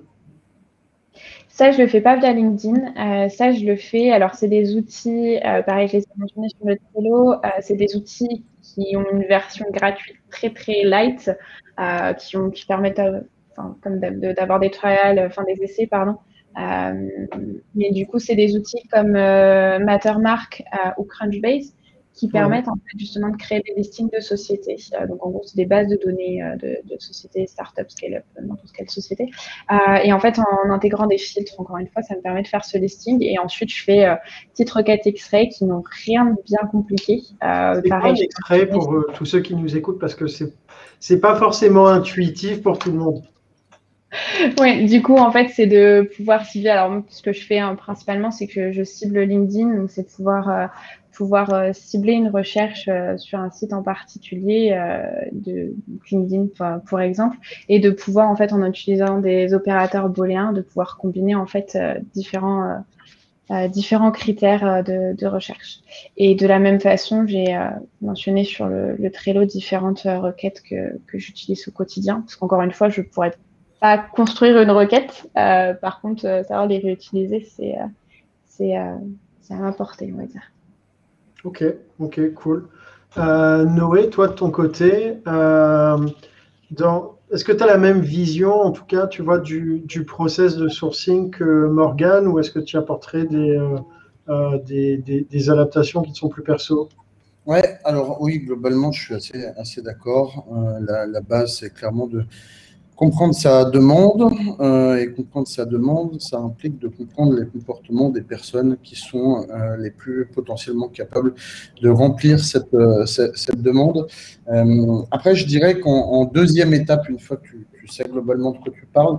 C: ça, je le fais pas via LinkedIn. ça, je le fais. Alors, c'est des outils, pareil, je les ai mentionnés sur le Trello. c'est des outils qui ont une version gratuite très très light, euh, qui, ont, qui permettent euh, d'avoir des trials, enfin des essais, pardon. Euh, mais du coup, c'est des outils comme Mattermark ou Crunchbase qui permettent en fait, justement de créer des listings de sociétés. Euh, donc en gros, c'est des bases de données euh, de, de, sociétés, start-up, scale-up, n'importe quelle société. Euh, et en fait, en, intégrant des filtres, encore une fois, ça me permet de faire ce listing. Et ensuite, je fais petites requêtes X-ray qui n'ont rien de bien compliqué.
A: Euh, pareil. X-ray pour tous ceux qui nous écoutent? Parce que c'est c'est pas forcément intuitif pour tout le monde.
C: Oui, du coup, en fait, c'est de pouvoir cibler. Alors, ce que je fais hein, principalement, c'est que je cible LinkedIn. Donc, c'est de pouvoir pouvoir euh, cibler une recherche euh, sur un site en particulier euh, de LinkedIn pour exemple et de pouvoir en fait en utilisant des opérateurs booléens de pouvoir combiner en fait différents différents critères de, recherche. Et de la même façon, j'ai mentionné sur le, le, Trello différentes requêtes que, que j'utilise au quotidien, parce qu'encore une fois, je pourrais pas construire une requête. par contre, savoir les réutiliser, c'est c'est à ma portée, on va dire.
A: Ok, ok, cool. Euh, Noé, toi de ton côté, euh, est-ce que tu as la même vision, en tout cas, tu vois, du, process de sourcing que Morgan, ou est-ce que tu apporterais des, euh, adaptations qui sont plus perso?
D: Ouais, alors oui, globalement, je suis assez, assez d'accord. La, la, base, c'est clairement de Comprendre sa demande, euh, et comprendre sa demande, ça implique de comprendre les comportements des personnes qui sont euh, les plus potentiellement capables de remplir cette, euh, demande. après, je dirais qu'en deuxième étape, une fois que tu, sais globalement de quoi tu parles,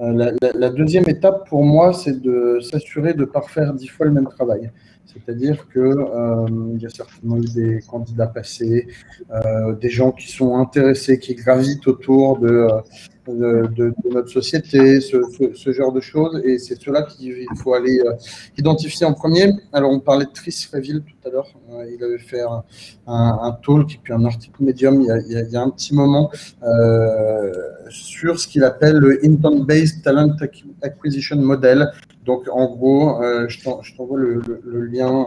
D: la, la, deuxième étape pour moi, c'est de s'assurer de ne pas faire dix fois le même travail. C'est-à-dire qu'il euh, y a certainement eu des candidats passés, euh, des gens qui sont intéressés, qui gravitent autour de, de, notre société, ce, genre de choses. Et c'est cela qu'il faut aller euh, identifier en premier. Alors, on parlait de Tris Reville tout à l'heure. Euh, il avait fait un, talk et puis un article Medium il y a, il y a, un petit moment euh, sur ce qu'il appelle le Intent-Based Talent Acquisition Model. Donc, en gros, je t'envoie le, le, lien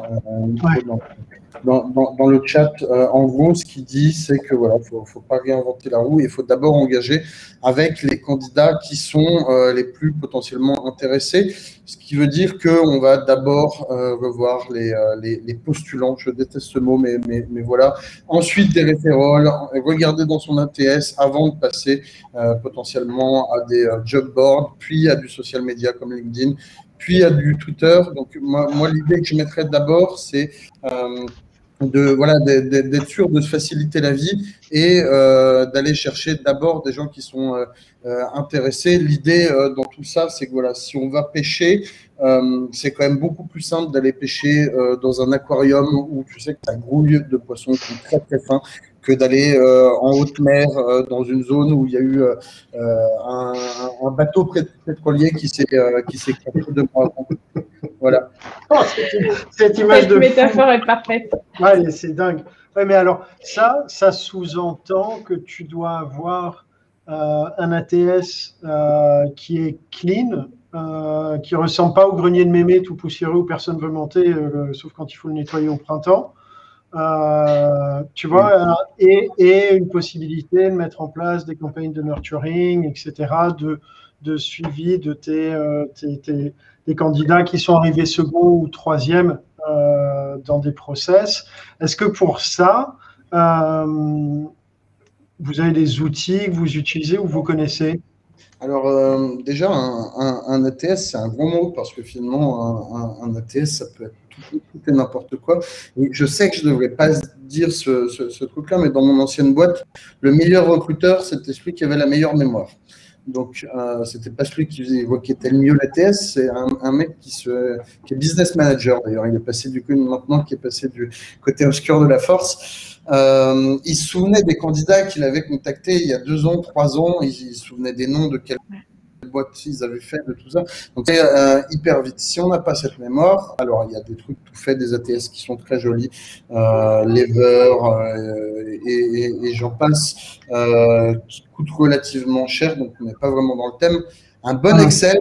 D: dans, dans, le chat. en gros, ce qu'il dit, c'est que voilà, faut, faut pas réinventer la roue. Il faut d'abord engager avec les candidats qui sont euh, les plus potentiellement intéressés, ce qui veut dire qu'on va d'abord euh, revoir euh, les, les, postulants, je déteste ce mot, mais, mais, mais, voilà. Ensuite, des référoles, regarder dans son ATS avant de passer potentiellement à des job boards, puis à du social media comme LinkedIn, puis à du Twitter. Donc, moi, moi l'idée que je mettrais d'abord, c'est de voilà d'être sûr de se faciliter la vie et euh, d'aller chercher d'abord des gens qui sont euh, euh, intéressés. L'idée dans tout ça, c'est que voilà, si on va pêcher, c'est quand même beaucoup plus simple d'aller pêcher dans un aquarium où tu sais que tu grouille de poissons qui sont très très fins que d'aller en haute mer dans une zone où il y a eu un, un, bateau pétrolier qui s'est qui s'est de moi. Voilà.
A: Oh, cette, image
C: cette
A: de
C: métaphore est parfaite.
A: Ouais, c'est dingue. Ouais, mais alors, ça, ça sous-entend que tu dois avoir euh, un ATS euh, qui est clean, euh, qui ressemble pas au grenier de mémé tout poussiéreux où personne veut monter, euh, sauf quand il faut le nettoyer au printemps. tu vois, et, et, une possibilité de mettre en place des campagnes de nurturing, etc., de, de suivi de tes, tes, candidats qui sont arrivés second ou troisième euh, dans des process. Est-ce que pour ça, euh, vous avez des outils que vous utilisez ou vous connaissez?
D: Alors euh, déjà, un, ATS, c'est un grand mot parce que finalement, un, ATS, ça peut être tout, et n'importe quoi. Je sais que je ne devrais pas dire ce, truc-là, mais dans mon ancienne boîte, le meilleur recruteur, c'était celui qui avait la meilleure mémoire. Donc, euh, c'était pas celui qui évoquait tel mieux l'ATS, c'est un, mec qui, qui est business manager d'ailleurs. Il est passé du coup maintenant qui est passé du côté obscur de la force. Euh, il se souvenait des candidats qu'il avait contactés il y a deux ans, trois ans. Il, il se souvenait des noms de quel boîte ils avaient fait, de tout ça. Donc c'est euh, hyper vite. Si on n'a pas cette mémoire, alors il y a des trucs tout faits, des ATS qui sont très jolis, euh, Lever euh, et, j'en passe, euh, qui coûtent relativement cher, donc on n'est pas vraiment dans le thème. Un bon ah. Excel,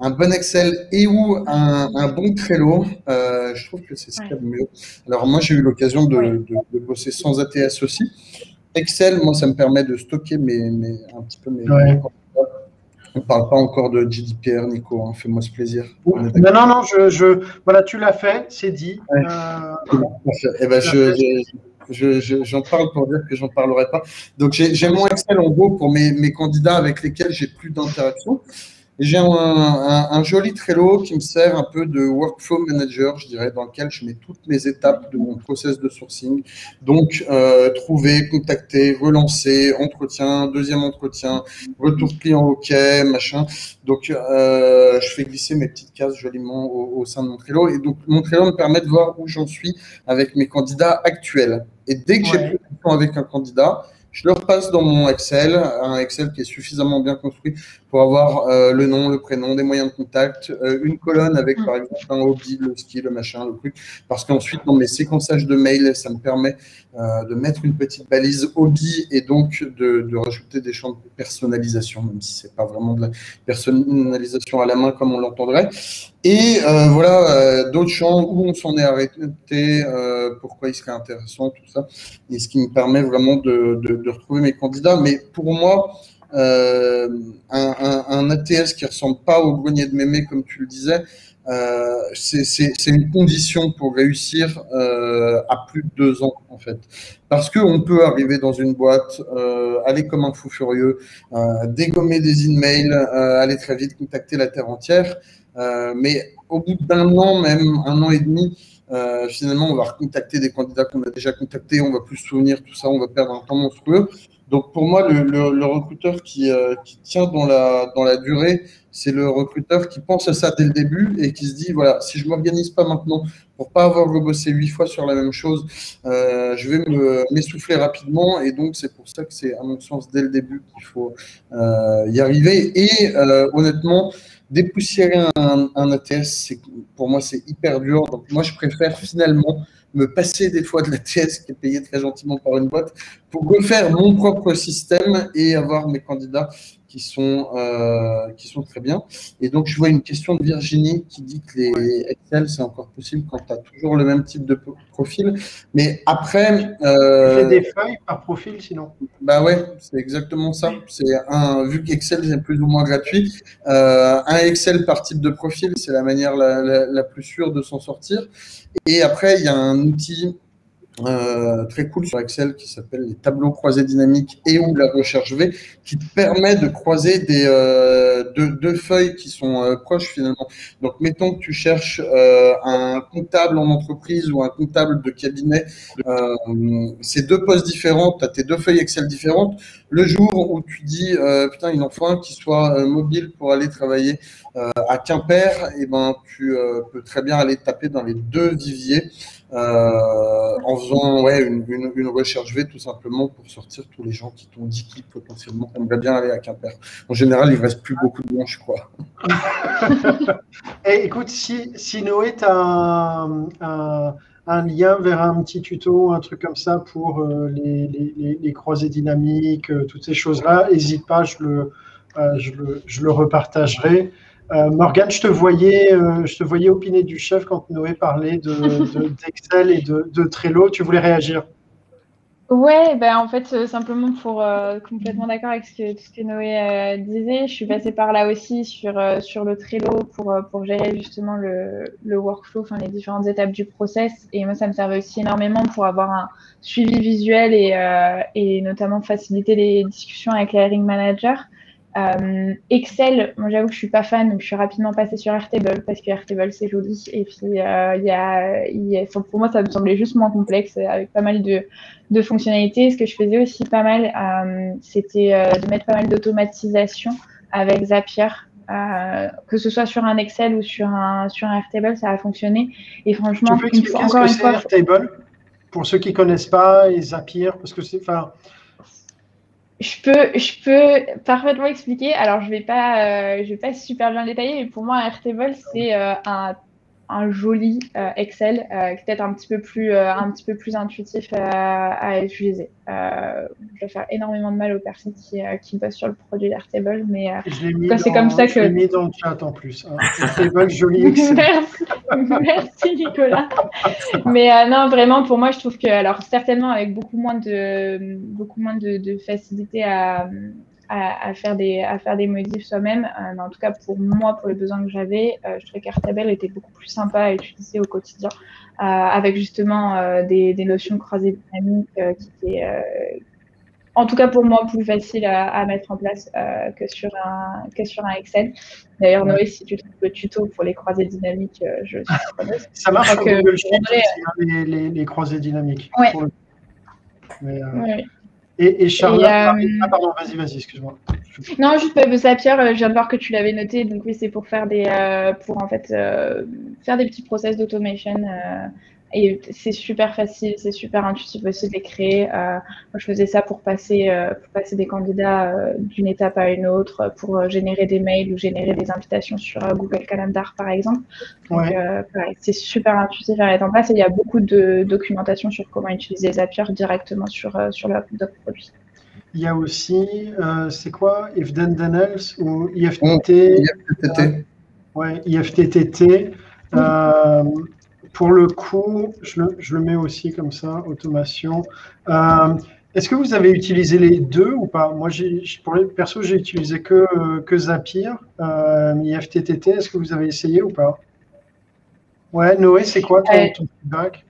D: un bon Excel et ou un, bon Trello, euh, je trouve que c'est ce qu'il y a de mieux. Alors moi j'ai eu l'occasion de, de, bosser sans ATS aussi. Excel, moi ça me permet de stocker mes, mes un petit peu mes, on ne parle pas encore de GDPR, Nico, hein, fais-moi ce plaisir.
A: Non, non, non, je, voilà, tu l'as fait, c'est dit.
D: Euh, eh ben, je, j'en parle pour dire que j'en parlerai pas. Donc, j'ai mon Excel en gros pour mes, mes candidats avec lesquels j'ai plus d'interaction. J'ai un, joli Trello qui me sert un peu de workflow manager, je dirais, dans lequel je mets toutes mes étapes de mon process de sourcing. Donc, euh, trouver, contacter, relancer, entretien, deuxième entretien, retour client OK, machin. Donc, euh, je fais glisser mes petites cases joliment au, sein de mon Trello. Et donc, mon Trello me permet de voir où j'en suis avec mes candidats actuels. Et dès que j'ai plus de temps avec un candidat, je le repasse dans mon Excel, un Excel qui est suffisamment bien construit pour avoir euh, le nom, le prénom, des moyens de contact, euh, une colonne avec par exemple un hobby, le ski, le machin, le truc. Parce qu'ensuite, dans mes séquençages de mails, ça me permet euh, de mettre une petite balise hobby et donc de, rajouter des champs de personnalisation, même si c'est pas vraiment de la personnalisation à la main comme on l'entendrait. Et euh, voilà, euh, d'autres champs où on s'en est arrêté, pourquoi il serait intéressant, tout ça. Et ce qui me permet vraiment de, de retrouver mes candidats. Mais pour moi, un, un, ATS qui ressemble pas au grenier de mémé, comme tu le disais, euh, c'est une condition pour réussir euh, à plus de deux ans en fait, parce que on peut arriver dans une boîte, euh, aller comme un fou furieux, euh, dégommer des emails, euh, aller très vite, contacter la terre entière, mais au bout d'un an même, un an et demi, finalement on va recontacter des candidats qu'on a déjà contactés, on va plus se souvenir tout ça, on va perdre un temps monstrueux. Donc pour moi, le, recruteur qui, qui, tient dans la, dans la durée, c'est le recruteur qui pense à ça dès le début et qui se dit voilà, si je m'organise pas maintenant pour pas avoir rebossé huit fois sur la même chose, euh, je vais m'essouffler rapidement et donc c'est pour ça que c'est à mon sens dès le début qu'il faut euh, y arriver et euh, honnêtement dépoussiérer un, un ATS, pour moi c'est hyper dur. Donc moi je préfère finalement me passer des fois de l'ATS qui est payé très gentiment par une boîte pour refaire mon propre système et avoir mes candidats qui sont, euh, qui sont très bien. Et donc, je vois une question de Virginie qui dit que les Excel, c'est encore possible quand tu as toujours le même type de profil. Mais après.
A: Euh, des feuilles par profil sinon
D: Bah ouais, c'est exactement ça. C'est un, vu qu'Excel est plus ou moins gratuit, euh, un Excel par type de profil, c'est la manière la, la, la plus sûre de s'en sortir. Et après, il y a un outil euh, très cool sur Excel qui s'appelle les tableaux croisés dynamiques et ou la recherche V qui te permet de croiser des euh, deux, feuilles qui sont euh, proches finalement. Donc mettons que tu cherches euh, un comptable en entreprise ou un comptable de cabinet, c'est deux postes différents, tu as tes deux feuilles Excel différentes. Le jour où tu dis putain il en faut un qui soit mobile pour aller travailler à Quimper, eh ben tu peux très bien aller taper dans les deux viviers. Euh, en faisant une, recherche V tout simplement pour sortir tous les gens qui t'ont dit qu'ils potentiellement aimeraient bien aller à Quimper. En général, il ne reste plus beaucoup de gens, je crois. [laughs]
A: Et écoute, si, si Noé, tu un, un, lien vers un petit tuto, un truc comme ça pour euh, les, les, croisées dynamiques, euh, toutes ces choses-là, n'hésite pas, je le, le repartagerai. Euh, Morgane, je te voyais, euh, je voyais opiner du chef quand Noé parlait d'Excel de, et de, Trello. Tu voulais réagir?
C: Ouais, ben en fait, euh, simplement pour complètement d'accord avec ce que, tout ce que Noé disait, je suis passée par là aussi sur, sur le Trello pour, pour gérer justement le, le workflow, enfin les différentes étapes du process. Et moi, ça me servait aussi énormément pour avoir un suivi visuel et, et notamment faciliter les discussions avec les hiring managers. Euh, Excel, moi j'avoue que je suis pas fan, donc je suis rapidement passée sur Airtable parce que Airtable c'est joli. Et puis euh, y, a, y a, pour moi ça me semblait juste moins complexe avec pas mal de, de fonctionnalités. Ce que je faisais aussi pas mal, euh, c'était euh, de mettre pas mal d'automatisation avec Zapier. Euh, que ce soit sur un Excel ou sur un sur un Airtable, ça a fonctionné. Et franchement,
A: tu peux expliquer encore ce que c'est Airtable pour ceux qui connaissent pas et Zapier, parce que c'est, enfin,
C: je peux, je peux parfaitement expliquer. Alors, je vais pas, euh, je vais pas super bien détailler, mais pour moi, Airtable, c'est euh, un un joli euh, Excel euh, peut-être un petit peu plus euh, un petit peu plus intuitif à utiliser. je vais faire énormément de mal aux personnes qui, qui bossent sur le produit d'Airtable, mais
A: c'est comme ça que je l'ai mis dans le chat en plus. Hein. Airtable joli [laughs] Excel.
C: Merci, merci Nicolas. mais non, vraiment pour moi, je trouve que alors certainement avec beaucoup moins de beaucoup moins de, de facilité à à, faire des, à faire des modifs soi-même. Euh, en tout cas, pour moi, pour les besoins que j'avais, euh, je trouvais qu'Artabel était beaucoup plus sympa à utiliser au quotidien, euh, avec justement des, des, notions croisées dynamiques qui étaient, en tout cas pour moi, plus facile à, à mettre en place que, sur un, que sur un Excel. D'ailleurs, Noé, si tu trouves le tuto pour les croisées dynamiques, je suis
A: preneuse. Ça marche avec Google Sheet, les, les, les, croisées dynamiques.
C: Ouais. Mais,
A: ouais. Et, Charlotte, ah, pardon, vas-y, vas-y, excuse-moi.
C: Non, juste euh, Zapier, euh, je viens de voir que tu l'avais noté, donc oui, c'est pour faire des, euh, pour en fait faire des petits process d'automation et c'est super facile, c'est super intuitif aussi de les créer. Euh, moi, je faisais ça pour passer, euh, pour passer des candidats euh, d'une étape à une autre, pour générer des mails ou générer des invitations sur Google Calendar, par exemple. Donc, c'est super intuitif à mettre en place et il y a beaucoup de documentation sur comment utiliser Zapier directement sur, sur le produit.
A: Il y a aussi, c'est quoi, If Then Then Else ou IFTT IFTTT. ouais, IFTTT pour le coup, je le, mets aussi comme ça, automation. Euh, est-ce que vous avez utilisé les deux ou pas? Moi, pour les perso, j'ai utilisé que, que Zapier, euh, IFTTT. Est-ce que vous avez essayé ou pas? Ouais, Noé, c'est quoi ton, ton feedback?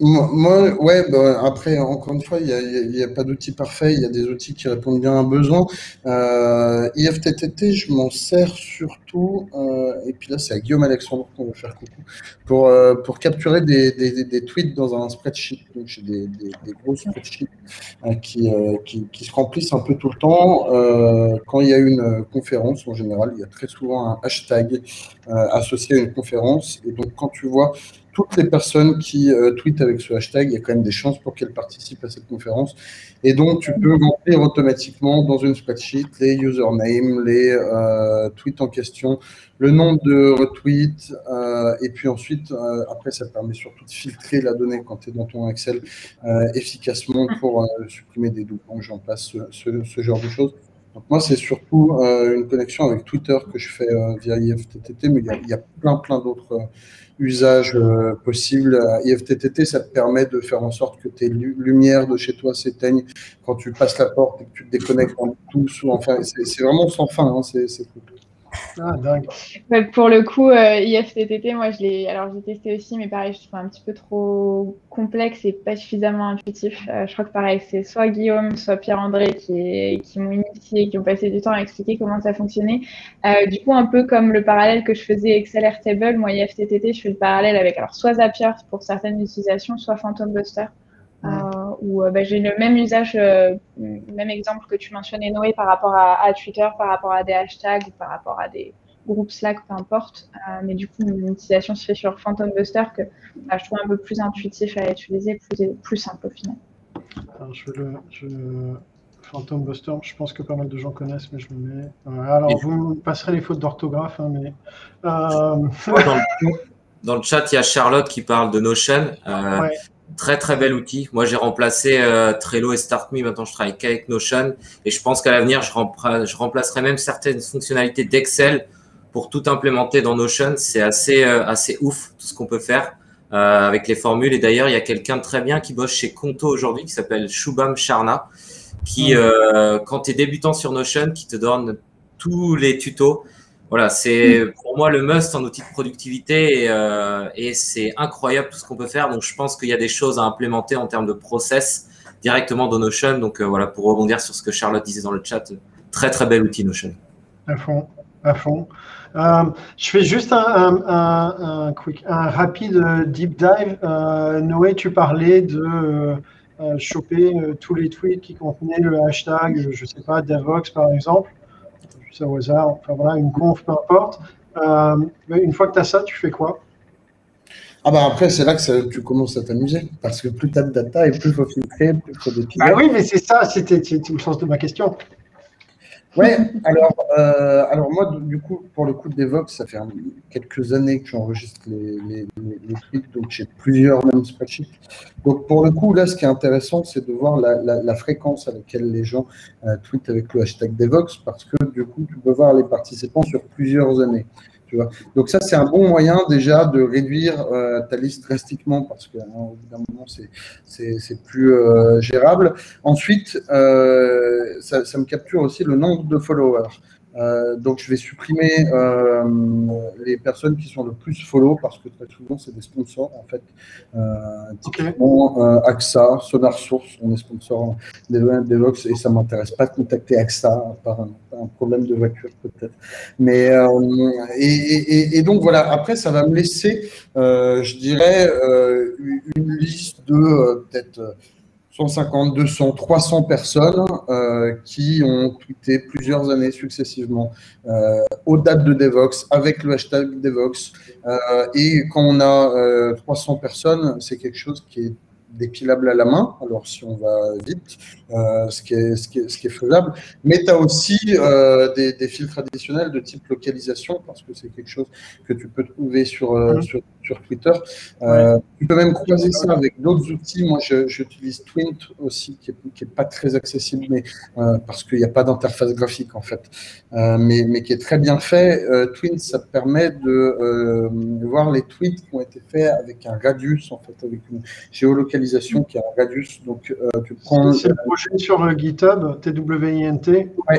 D: Moi, ouais, bah, après, encore une fois, il n'y a, pas d'outil parfait, il y a des outils qui répondent bien à un besoin. Euh, IFTTT, je m'en sers surtout, euh, et puis là, c'est à Guillaume Alexandre qu'on va faire coucou, pour, euh, pour capturer des, des, tweets dans un spreadsheet. Donc, j'ai des, des, gros spreadsheets euh, qui, qui, se remplissent un peu tout le temps. Quand il y a une conférence, en général, il y a très souvent un hashtag associé à une conférence, et donc quand tu vois toutes les personnes qui euh, tweetent avec ce hashtag, il y a quand même des chances pour qu'elles participent à cette conférence. Et donc, tu peux remplir automatiquement dans une spreadsheet les usernames, les euh, tweets en question, le nombre de retweets, euh, et puis ensuite, après, ça permet surtout de filtrer la donnée quand tu es dans ton Excel efficacement pour supprimer des doublons, j'en passe, ce, genre de choses. Donc moi, c'est surtout une connexion avec Twitter que je fais via IFTTT, mais il y y a plein, plein d'autres usage euh, possible. IFTTT, ça te permet de faire en sorte que tes lumières de chez toi s'éteignent quand tu passes la porte et que tu te déconnectes en tous. Enfin, c'est vraiment sans fin, hein, c'est
A: Ah, dingue.
C: pour le coup, euh, IFTTT, moi, je l'ai, alors j'ai testé aussi, mais pareil, je trouve un petit peu trop complexe et pas suffisamment intuitif. Euh, je crois que pareil, c'est soit Guillaume, soit Pierre-André qui, m'ont initié, qui ont passé du temps à expliquer comment ça fonctionnait. Euh, du coup, un peu comme le parallèle que je faisais Excel Airtable, moi, IFTTT, je fais le parallèle avec alors soit Zapier pour certaines utilisations, soit Phantom Buster. Euh, où bah, j'ai le même usage, même exemple que tu mentionnais Noé par rapport à, Twitter, par rapport à des hashtags, par rapport à des groupes Slack, peu importe. mais du coup, mon utilisation se fait sur Phantom Buster que bah, je trouve un peu plus intuitif à utiliser, plus, plus simple au final.
A: Alors, je le, je Phantom Buster, je pense que pas mal de gens connaissent, mais je le mets. alors, vous me passerez les fautes d'orthographe, hein, mais.
B: Dans [laughs] le, dans, le, chat, il y a Charlotte qui parle de Notion. Ouais. Très très bel outil. Moi j'ai remplacé euh, Trello et StartMe. Maintenant je travaille qu'avec Notion et je pense qu'à l'avenir je, je, remplacerai même certaines fonctionnalités d'Excel pour tout implémenter dans Notion. C'est assez euh, assez ouf tout ce qu'on peut faire euh, avec les formules. Et d'ailleurs il y a quelqu'un de très bien qui bosse chez Conto aujourd'hui qui s'appelle Shubham Sharna qui quand tu es débutant sur Notion qui te donne tous les tutos voilà, c'est pour moi le must en outil de productivité euh, et, c'est incroyable tout ce qu'on peut faire. Donc, je pense qu'il y a des choses à implémenter en termes de process directement dans Notion. Donc, euh, voilà, pour rebondir sur ce que Charlotte disait dans le chat, très très bel outil Notion.
A: À fond, à fond. Euh, je fais juste un, quick, un rapide deep dive. Noé, tu parlais de choper tous les tweets qui contenaient le hashtag, je ne sais pas, Devox par exemple au hasard, enfin voilà, une conf, peu importe. Euh, une fois que tu as ça, tu fais quoi?
D: Ah bah après, c'est là que tu commences à t'amuser. Parce que plus tu as de data et plus il faut filtrer, plus il faut
A: Ah oui, mais c'est ça, c'était le sens de ma question.
D: Ouais, alors, euh, alors moi, du coup, pour le coup de Devox, ça fait quelques années que j'enregistre les, les, les, tweets, donc j'ai plusieurs mêmes spreadsheets. Donc pour le coup, là, ce qui est intéressant, c'est de voir la, fréquence à laquelle les gens euh, tweetent avec le hashtag Devox, parce que du coup, tu peux voir les participants sur plusieurs années. Donc ça, c'est un bon moyen déjà de réduire euh, ta liste drastiquement parce qu'au bout d'un moment, c'est plus euh, gérable. Ensuite, euh, ça, me capture aussi le nombre de followers. Euh, donc, je vais supprimer euh, les personnes qui sont le plus follow parce que très souvent, c'est des sponsors en fait. Euh, typiquement, euh, AXA, Sonar Source, on est sponsor des Devox et ça ne m'intéresse pas de contacter AXA par un, un problème de voiture peut-être. Mais et, et, et, donc voilà, après, ça va me laisser, je dirais, une liste de peut-être 150, 200, 300 personnes euh, qui ont tweeté plusieurs années successivement euh, aux dates de Devox avec le hashtag Devox. Euh, et quand on a 300 personnes, c'est quelque chose qui est dépilable à la main, alors si on va vite, euh, ce, qui est, ce, qui est, ce, qui est, faisable. Mais tu as aussi euh, des, des, fils traditionnels de type localisation, parce que c'est quelque chose que tu peux trouver sur, euh, mhm. sur, sur, Twitter. Euh, tu peux même croiser ça avec d'autres outils. Moi, j'utilise Twint aussi, qui n'est qui est pas très accessible, mais, euh, parce qu'il n'y a pas d'interface graphique, en fait, mais, mais qui est très bien fait. Twint, ça permet de voir les tweets qui ont été faits avec un radius, en fait, avec une géolocalisation qui a un radius. Donc, euh, tu prends.
A: C'est le projet sur euh, GitHub, TWINT.
D: Oui,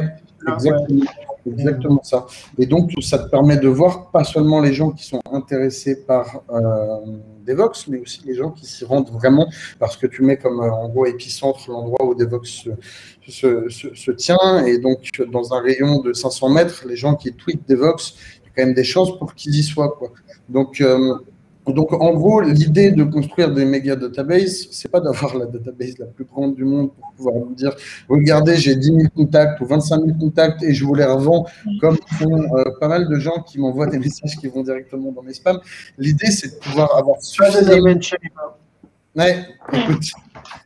D: exactement, ça. Et donc, ça te permet de voir pas seulement les gens qui sont intéressés par euh, Devox, mais aussi les gens qui s'y rendent vraiment, parce que tu mets comme en gros épicentre l'endroit où Devox se, tient. Et donc, dans un rayon de 500 mètres, les gens qui tweetent Devox, il y a quand même des chances pour qu'ils y soient. Quoi. Donc, donc, en gros, l'idée de construire des méga databases, c'est pas d'avoir la database la plus grande du monde pour pouvoir nous dire, regardez, j'ai 10 000 contacts ou 25 000 contacts et je vous les revends, comme font euh, pas mal de gens qui m'envoient des [laughs] messages qui vont directement dans mes spams. L'idée, c'est de pouvoir avoir suffisamment. Ouais, écoute.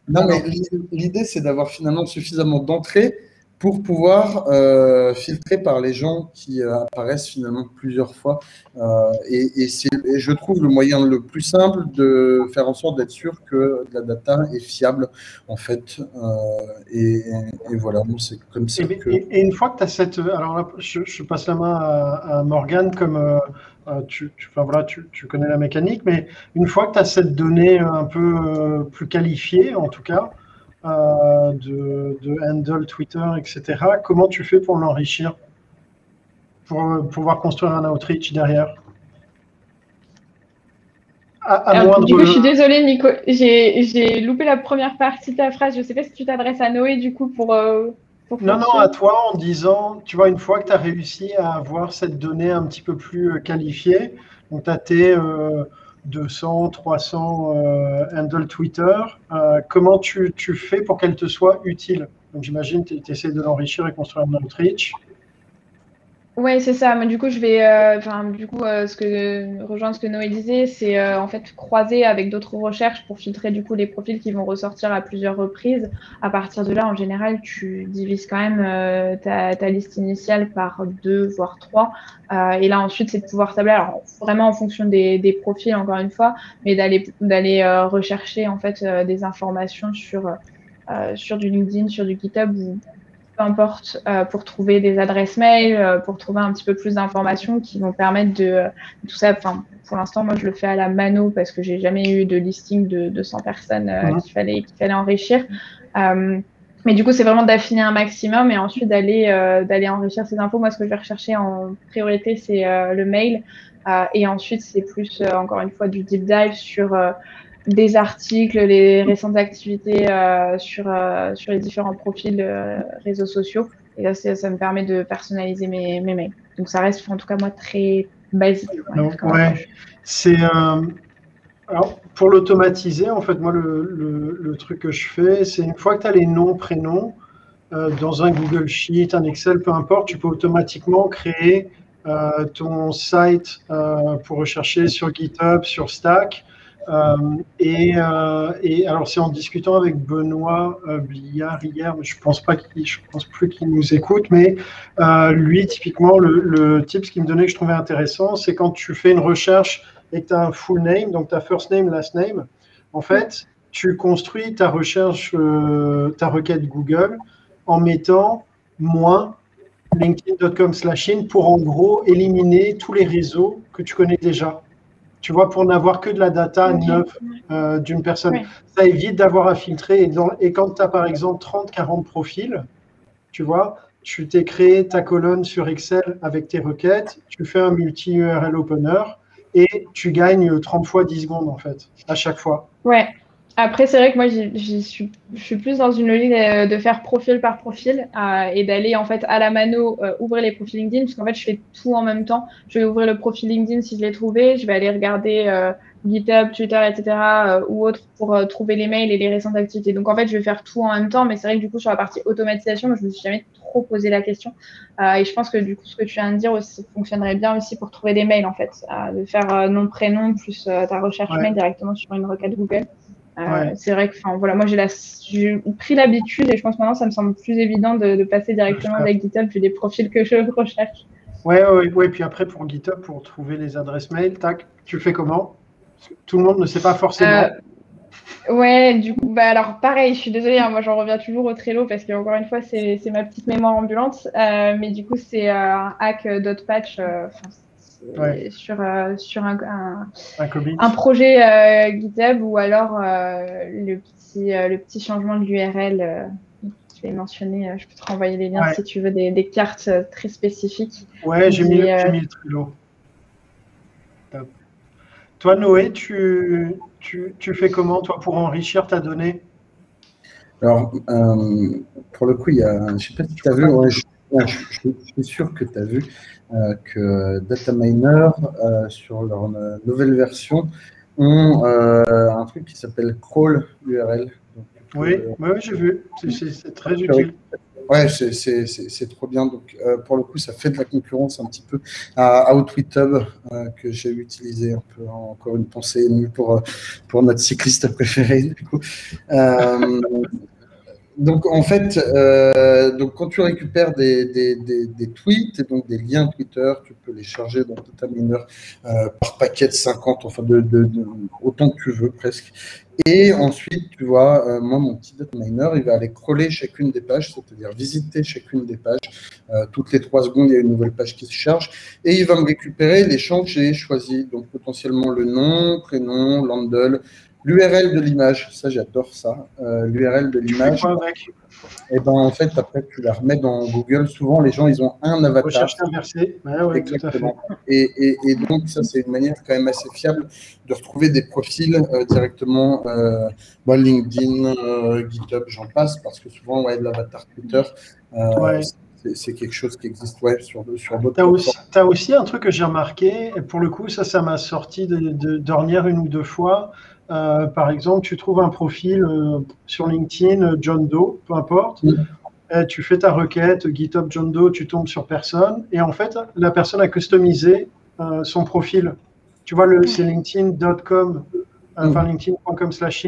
D: Non, mais l'idée, c'est d'avoir finalement suffisamment d'entrées pour pouvoir euh, filtrer par les gens qui euh, apparaissent finalement plusieurs fois. Euh, et, c'est, je trouve le moyen le plus simple de faire en sorte d'être sûr que la data est fiable, en fait. Et, voilà, c'est comme ça
A: et, que... Et, une fois que tu as cette... Alors là, je, passe la main à, Morgane comme... Tu, tu, enfin, voilà, tu, tu, connais la mécanique, mais une fois que tu as cette donnée un peu plus qualifiée, en tout cas, euh, de, handle Twitter, etc. Comment tu fais pour l'enrichir? Pour euh, pouvoir construire un outreach derrière?
C: Du coup, je suis désolée, Nico, j'ai loupé la première partie de ta phrase. Je ne sais pas si tu t'adresses à Noé, du coup, pour.
A: Euh, non, non, à toi, en disant, tu vois, une fois que tu as réussi à avoir cette donnée un petit peu plus qualifiée, donc tu as tes 200, 300 handle Twitter, comment tu, tu, fais pour qu'elle te soit utile? Donc, j'imagine que tu essaies de l'enrichir et construire un outreach.
C: Oui, c'est ça. Mais du coup, je vais, euh, enfin, du coup, euh, ce que rejoindre ce que Noé disait, c'est euh, en fait croiser avec d'autres recherches pour filtrer du coup les profils qui vont ressortir à plusieurs reprises. À partir de là, en général, tu divises quand même ta, ta, liste initiale par deux voire trois. et là, ensuite, c'est de pouvoir tabler, alors vraiment en fonction des, des profils, encore une fois, mais d'aller d'aller rechercher en fait des informations sur sur du LinkedIn, sur du GitHub ou peu importe, euh, pour trouver des adresses mail, euh, pour trouver un petit peu plus d'informations qui vont permettre de, euh, tout ça. Enfin, pour l'instant, moi, je le fais à la mano parce que j'ai jamais eu de listing de 200 personnes qu'il fallait, qu'il fallait enrichir. mais du coup, c'est vraiment d'affiner un maximum et ensuite d'aller d'aller enrichir ces infos. Moi, ce que je vais rechercher en priorité, c'est le mail. et ensuite, c'est plus, encore une fois, du deep dive sur des articles, les récentes activités euh, sur, euh, sur les différents profils euh, réseaux sociaux. Et là, ça me permet de personnaliser mes, mes, mails. Donc, ça reste en tout cas, moi, très basique.
A: ouais, c'est. alors, pour l'automatiser, en fait, moi, le, le, truc que je fais, c'est une fois que tu as les noms, prénoms, dans un Google Sheet, un Excel, peu importe, tu peux automatiquement créer ton site pour rechercher sur GitHub, sur Stack. Euh, et, euh, et, alors, c'est en discutant avec Benoît euh, Bliard hier, je pense pas qu'il, je pense plus qu'il nous écoute, mais lui, typiquement, le, le tip qui me donnait que je trouvais intéressant, c'est quand tu fais une recherche et que tu as un full name, donc ta first name, last name, en fait, tu construis ta recherche, ta requête Google en mettant moins linkedin.com slash in pour en gros éliminer tous les réseaux que tu connais déjà tu vois, pour n'avoir que de la data neuve euh, d'une personne. Ça évite d'avoir à filtrer. Et, et quand tu as par exemple 30, 40 profils, tu vois, tu t'es créé ta colonne sur Excel avec tes requêtes, tu fais un multi-URL opener et tu gagnes 30 fois 10 secondes en fait, à chaque fois.
C: Ouais, après, c'est vrai que moi, suis, je suis plus dans une logique de, faire profil par profil euh, et d'aller en fait à la mano euh, ouvrir les profils LinkedIn, parce qu'en fait, je fais tout en même temps. Je vais ouvrir le profil LinkedIn si je l'ai trouvé, je vais aller regarder euh, GitHub, Twitter, etc. ou autre pour trouver les mails et les récentes activités. Donc en fait, je vais faire tout en même temps, mais c'est vrai que du coup, sur la partie automatisation, je me suis jamais trop posé la question. et je pense que du coup, ce que tu viens de dire aussi fonctionnerait bien aussi pour trouver des mails en fait, de faire nom prénom plus ta recherche mail directement sur une requête Google. Euh, c'est vrai que, enfin, voilà, moi j'ai pris l'habitude et je pense maintenant ça me semble plus évident de, passer directement avec GitHub vu des profils que je [laughs] recherche.
A: Ouais, ouais, ouais. Puis après pour GitHub, pour trouver les adresses mail, tac, tu fais comment? Tout le monde ne sait pas forcément.
C: Euh, ouais, du coup, bah alors pareil, je suis désolée, hein, moi j'en reviens toujours au Trello parce qu'encore une fois, c'est ma petite mémoire ambulante. Euh, mais du coup, c'est un hack.patch sur, euh, sur un, un, projet euh, GitHub ou alors euh, le, petit, le petit changement de l'URL je vais mentionner, je peux te renvoyer les liens si tu veux, des, des cartes très spécifiques.
A: Ouais, j'ai mis, mis, le Trello. Toi, Noé, tu, tu, tu, fais comment, toi, pour enrichir ta donnée?
D: Alors, pour le coup, il y a, je ne sais pas si tu as vu, je, je, suis sûr que tu as vu, euh, que Dataminer, euh, sur leur euh, nouvelle version, ont un truc qui s'appelle crawl URL.
A: oui, oui j'ai vu. C'est très utile.
D: Ouais, c'est trop bien. Donc, pour le coup, ça fait de la concurrence un petit peu à OutWithHub que j'ai utilisé un peu encore une pensée pour, pour notre cycliste préféré. Du coup donc en fait, euh, quand tu récupères des, tweets et donc des liens Twitter, tu peux les charger dans ta mineur euh, par paquet de 50, enfin de, autant que tu veux presque. Et ensuite, tu vois, euh, moi, mon petit miner, il va aller crawler chacune des pages, c'est-à-dire visiter chacune des pages. Euh, toutes les trois secondes, il y a une nouvelle page qui se charge. Et il va me récupérer les champs que j'ai choisis. Donc, potentiellement le nom, prénom, l'handle, L'URL de l'image, ça j'adore ça. Euh, L'URL de l'image. Et eh ben en fait après tu la remets dans Google. Souvent les gens ils ont un avatar.
A: Recherche inversée. Ouais, Exactement.
D: Et, et, et, donc ça c'est une manière quand même assez fiable de retrouver des profils euh, directement. Euh, LinkedIn, euh, GitHub, j'en passe parce que souvent ouais l'avatar Twitter. Ouais c'est quelque chose qui existe ouais, sur, sur d'autres.
A: Tu as, aussi un truc que j'ai remarqué, et pour le coup, ça, ça m'a sorti de, d'ornière une ou deux fois. Euh, par exemple, tu trouves un profil euh, sur LinkedIn, John Doe, peu importe. tu fais ta requête, GitHub John Doe, tu tombes sur personne. Et en fait, la personne a customisé euh, son profil. Tu vois, le, c'est linkedin.com, enfin linkedin.com slash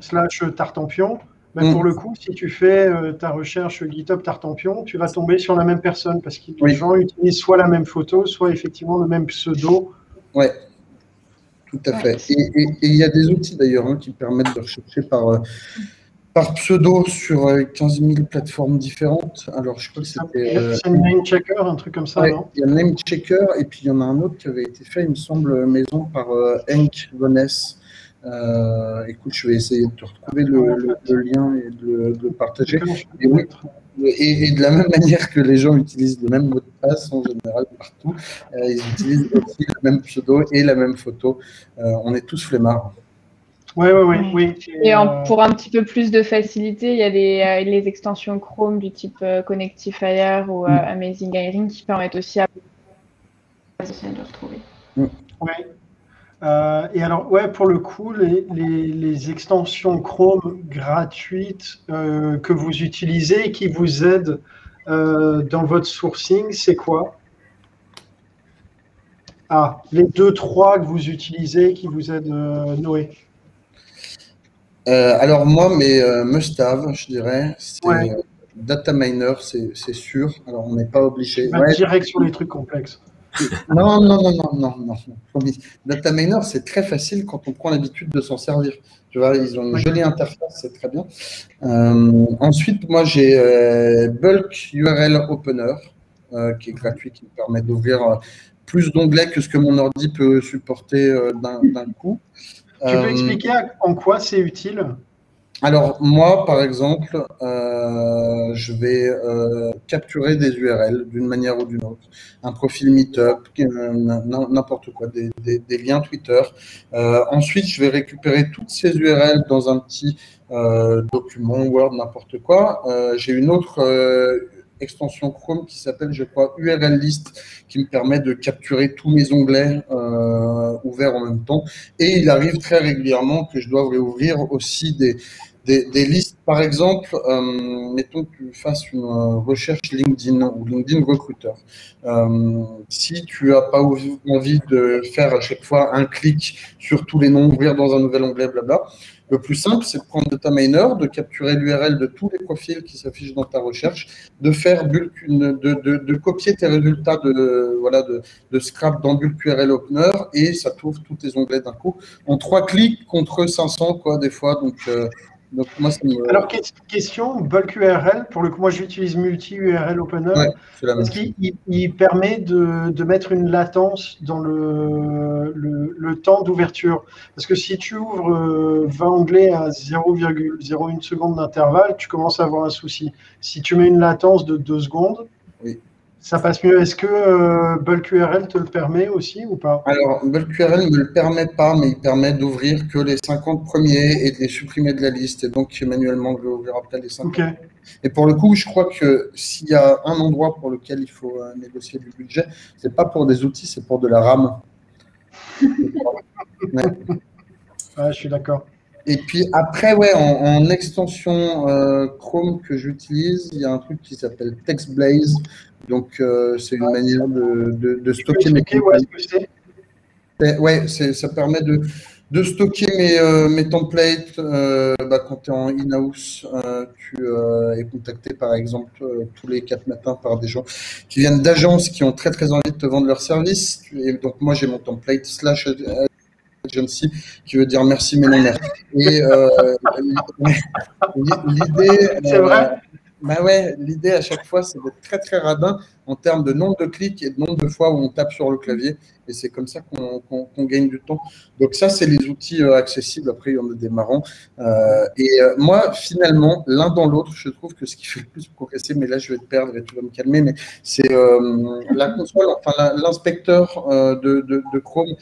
A: slash tartampion. Mais pour le coup, si tu fais ta recherche GitHub Tartampion, tu vas tomber sur la même personne parce que les gens utilisent soit la même photo, soit effectivement le même pseudo.
D: Ouais. Tout à fait. Et il y a des outils d'ailleurs hein, qui permettent de rechercher par, euh, par pseudo sur 15 euh, 000 plateformes différentes. Alors, je crois que c'était.
A: Euh, c'est Name Checker, un truc comme ça, non?
D: Il y a Name Checker, et puis il y en a un autre qui avait été fait, il me semble, maison par Henk Voness. Écoute, je vais essayer de te retrouver le, lien et de, le partager. Et oui, et, de la même manière que les gens utilisent le même mot de passe en général partout, euh, ils utilisent [laughs] aussi le même pseudo et la même photo. Euh, on est tous flemmards.
A: Oui, oui, oui. oui.
C: Et euh, pour un petit peu plus de facilité, il y a les extensions Chrome du type Connectifier ou mm. Amazing Hiring qui permettent aussi à de retrouver.
A: Mm. Oui. Euh, et alors, ouais, pour le coup, les, les, extensions Chrome gratuites euh, que vous utilisez et qui vous aident euh, dans votre sourcing, c'est quoi? Ah, les deux, trois que vous utilisez qui vous aident, Noé
D: Alors, moi, mes must-have, je dirais, c'est Data Miner, c'est sûr. Alors, on n'est pas obligé.
A: Ouais. Direct sur les trucs complexes.
D: Non, non, non, non, non, non. Data Miner, c'est très facile quand on prend l'habitude de s'en servir. Tu vois, ils ont une jolie interface, c'est très bien. Euh, ensuite, moi, j'ai euh, Bulk URL Opener, euh, qui est gratuit, qui me permet d'ouvrir plus d'onglets que ce que mon ordi peut supporter d'un coup.
A: Tu peux expliquer en quoi c'est utile?
D: Alors moi, par exemple, euh, je vais euh, capturer des URL d'une manière ou d'une autre, un profil Meetup, n'importe quoi, des, liens Twitter. Euh, ensuite, je vais récupérer toutes ces URL dans un petit document Word, n'importe quoi. J'ai une autre extension Chrome qui s'appelle, je crois, URL List, qui me permet de capturer tous mes onglets ouverts en même temps. Et il arrive très régulièrement que je dois réouvrir aussi des, des, listes, par exemple, euh, mettons que tu fasses une euh, recherche LinkedIn ou LinkedIn Recruiter. Euh, si tu n'as pas envie de faire à chaque fois un clic sur tous les noms, ouvrir dans un nouvel onglet, blabla, le plus simple, c'est de prendre ta Miner, de capturer l'URL de tous les profils qui s'affichent dans ta recherche, de faire bulk, de, copier tes résultats de, voilà, de, de scrap dans Bulk URL Opener et ça t'ouvre tous tes onglets d'un coup en trois clics contre 500 quoi des fois. Donc
A: alors, question, bulk URL, pour le coup, moi j'utilise multi-URL opener. Est-ce qu'il permet de, mettre une latence dans le, le, temps d'ouverture? Parce que si tu ouvres 20 euh, onglets à 0,01 seconde d'intervalle, tu commences à avoir un souci. Si tu mets une latence de 2 secondes. Ça passe mieux. Est-ce que euh, Bulk URL te le permet aussi ou pas?
D: Alors, Bulk URL ne me le permet pas, mais il permet d'ouvrir que les 50 premiers et de les supprimer de la liste. Et donc, manuellement, je vais ouvrir après les 50. Et pour le coup, je crois que s'il y a un endroit pour lequel il faut euh, négocier du budget, c'est pas pour des outils, c'est pour de la RAM. [laughs]
A: je suis d'accord.
D: Et puis après, ouais, en, extension euh, Chrome que j'utilise, il y a un truc qui s'appelle TextBlaze. Donc, euh, c'est une manière de, stocker mes templates. Ouais, ça permet de, stocker mes, euh, mes templates. Bah, quand tu es en in-house, tu es contacté par exemple tous les quatre matins par des gens qui viennent d'agences qui ont très très envie de te vendre leurs services. Et donc, moi, j'ai mon template slash agency qui veut dire merci mais non merci. Et euh, [laughs] l'idée,
A: c'est vrai.
D: Bah ouais, l'idée à chaque fois, c'est d'être très très radin en termes de nombre de clics et de nombre de fois où on tape sur le clavier. Et c'est comme ça qu'on gagne du temps. Donc ça, c'est les outils accessibles. Après, il y en a des marrants. et moi, finalement, l'un dans l'autre, je trouve que ce qui fait le plus progresser, mais là, je vais te perdre et tu vas me calmer, mais c'est la console, enfin l'inspecteur de, de, Chrome,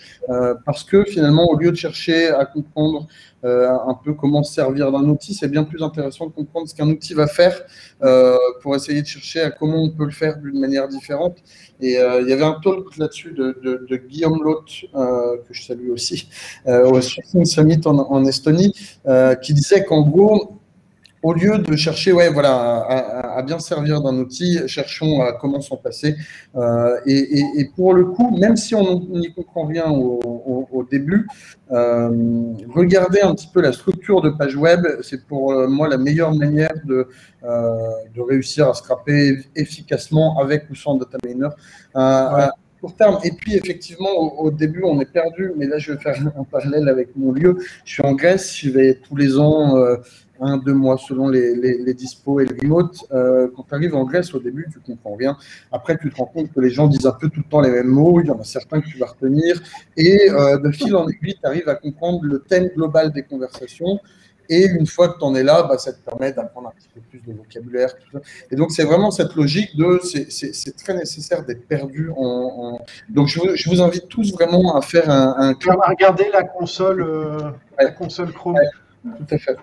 D: parce que finalement, au lieu de chercher à comprendre euh, un peu comment servir d'un outil. C'est bien plus intéressant de comprendre ce qu'un outil va faire euh, pour essayer de chercher à comment on peut le faire d'une manière différente. Et euh, il y avait un talk là-dessus de, Guillaume Lotte, que je salue aussi, au Summit en, en Estonie, qui disait qu'en gros, au lieu de chercher ouais, voilà, à, bien servir d'un outil, cherchons à comment s'en passer. Euh, et, pour le coup, même si on n'y comprend rien au, début, euh, regardez un petit peu la structure de page web. C'est pour euh, moi la meilleure manière de, de réussir à scraper efficacement avec ou sans data miner. Pour terme. Et puis, effectivement, au, début, on est perdu, mais là, je vais faire un parallèle avec mon lieu. Je suis en Grèce, je vais tous les ans un, deux mois selon les, les, dispos et le remote. Euh, quand tu arrives en Grèce, au début, tu comprends rien. Après, tu te rends compte que les gens disent un peu tout le temps les mêmes mots. Il y en a certains que tu vas retenir. Et euh, de fil en aiguille, tu arrives à comprendre le thème global des conversations. Et une fois que tu en es là, bah, ça te permet d'apprendre un petit peu plus de vocabulaire. Et donc, c'est vraiment cette logique de. C'est très nécessaire d'être perdu en. Donc, je vous, je vous, invite tous vraiment à faire un. un...
A: regarder la console, euh, la console Chrome.
D: tout à fait.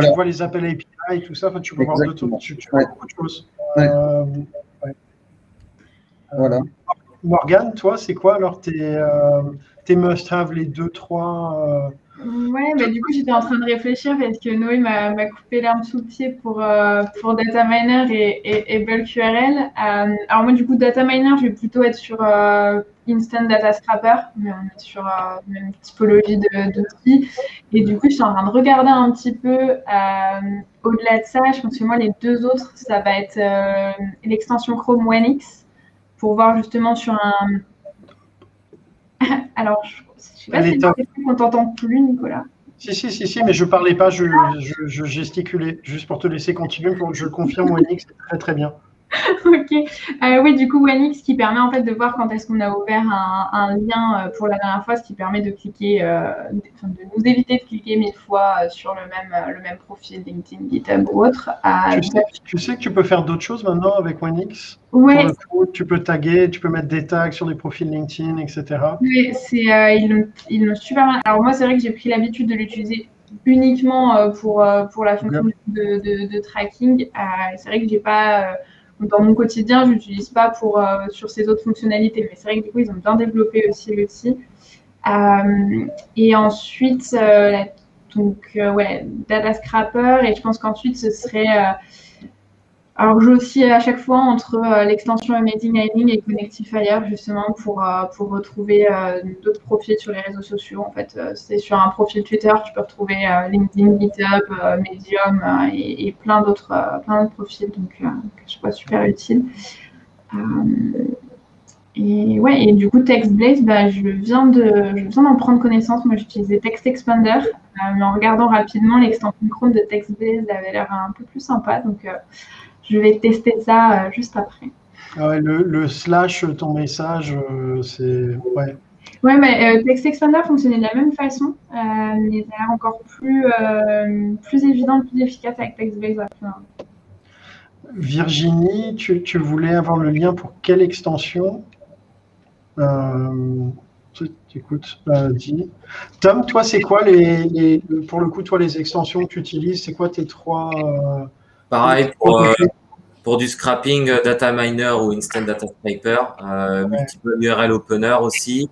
A: Tu vois les appels API et tout ça, tu peux voir tu, tu vois beaucoup de choses. Euh, voilà. Morgane, toi, c'est quoi alors tes, euh, tes must-have, les deux, trois
C: Ouais, bah, du coup, j'étais en train de réfléchir parce que Noé m'a coupé l'arme sous le pied pour, euh, pour Data Miner et, et, Bulk URL. Euh, alors, moi, du coup, Data Miner, je vais plutôt être sur euh, Instant Data Scrapper, mais on est sur une typologie d'outils. Et du coup, je suis en train de regarder un petit peu au-delà de ça. Je pense que moi, les deux autres, ça va être l'extension Chrome One X pour voir justement sur un. [laughs] alors, je sais pas si on t'entend plus, Nicolas.
A: Si, si, si, si, mais je parlais pas, je, je, gesticulais, juste pour te laisser continuer, pour que je confirme, Wanix, c'est très très bien. [laughs]
C: ok. Euh, oui, du coup, Wanix qui permet en fait de voir quand est-ce qu'on a ouvert un, lien euh, pour la dernière fois, ce qui permet de cliquer, euh, de, nous éviter de cliquer mille fois sur le même, le même profil LinkedIn, GitHub ou autre.
A: Tu sais, que tu peux faire d'autres choses maintenant avec Wanix?
C: Oui.
A: Tu peux taguer, tu peux mettre des tags sur des profils LinkedIn, etc.
C: Oui, c'est, ils l'ont super mal. Alors moi, c'est vrai que j'ai pris l'habitude de l'utiliser uniquement pour, pour la fonction de, de, de tracking. c'est vrai que j'ai pas dans mon quotidien, je n'utilise pas pour, euh, sur ces autres fonctionnalités. Mais c'est vrai que du coup, ils ont bien développé aussi l'outil. Euh, et ensuite, euh, donc, ouais, Data Scrapper. Et je pense qu'ensuite, ce serait alors, je aussi à chaque fois entre euh, l'extension Amazing Mining et Connectifier, justement, pour, euh, pour retrouver euh, d'autres profils sur les réseaux sociaux. En fait, c'est sur un profil Twitter, tu peux retrouver LinkedIn, GitHub, Medium et, plein d'autres plein d'autres profils, donc que je trouve super utile. et ouais, et du coup, TextBlaze, bah, je viens d'en prendre connaissance. Moi, j'utilisais Text Expander, mais en regardant rapidement l'extension Chrome de TextBlaze, avait l'air un peu plus sympa. Donc, je vais tester ça euh, juste après.
A: Ah le, slash, ton message, euh, c'est. Ouais.
C: Ouais, mais euh, Text Expander fonctionnait de la même façon, mais ça a l'air encore plus, plus évident, plus efficace avec TextBase.
A: Virginie, tu, tu, voulais avoir le lien pour quelle extension? Écoute, dis. Tom, toi, c'est quoi les, pour le coup, toi, les extensions que tu utilises C'est quoi tes trois
B: Pareil pour, pour du scrapping, euh, data miner ou instant data scraper, euh, multiple URL opener aussi.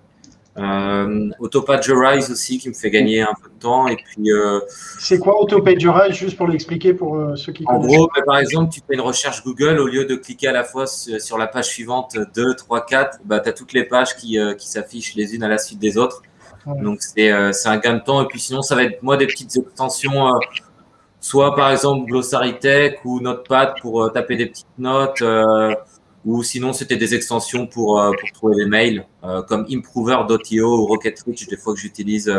B: Euh, Autopagerize aussi qui me fait gagner un peu de temps. Et puis. Euh,
A: c'est quoi Autopagerize juste pour l'expliquer pour ceux qui
B: En gros, par exemple, tu fais une recherche Google au lieu de cliquer à la fois sur la page suivante 2, 3, 4, bah, tu as toutes les pages qui, qui s'affichent les unes à la suite des autres. Donc c'est un gain de temps. Et puis sinon, ça va être moi des petites extensions soit par exemple Glossary Tech ou Notepad pour euh, taper des petites notes, euh, ou sinon c'était des extensions pour, euh, pour trouver des mails, comme Improver.io ou Rocketreach, des fois que j'utilise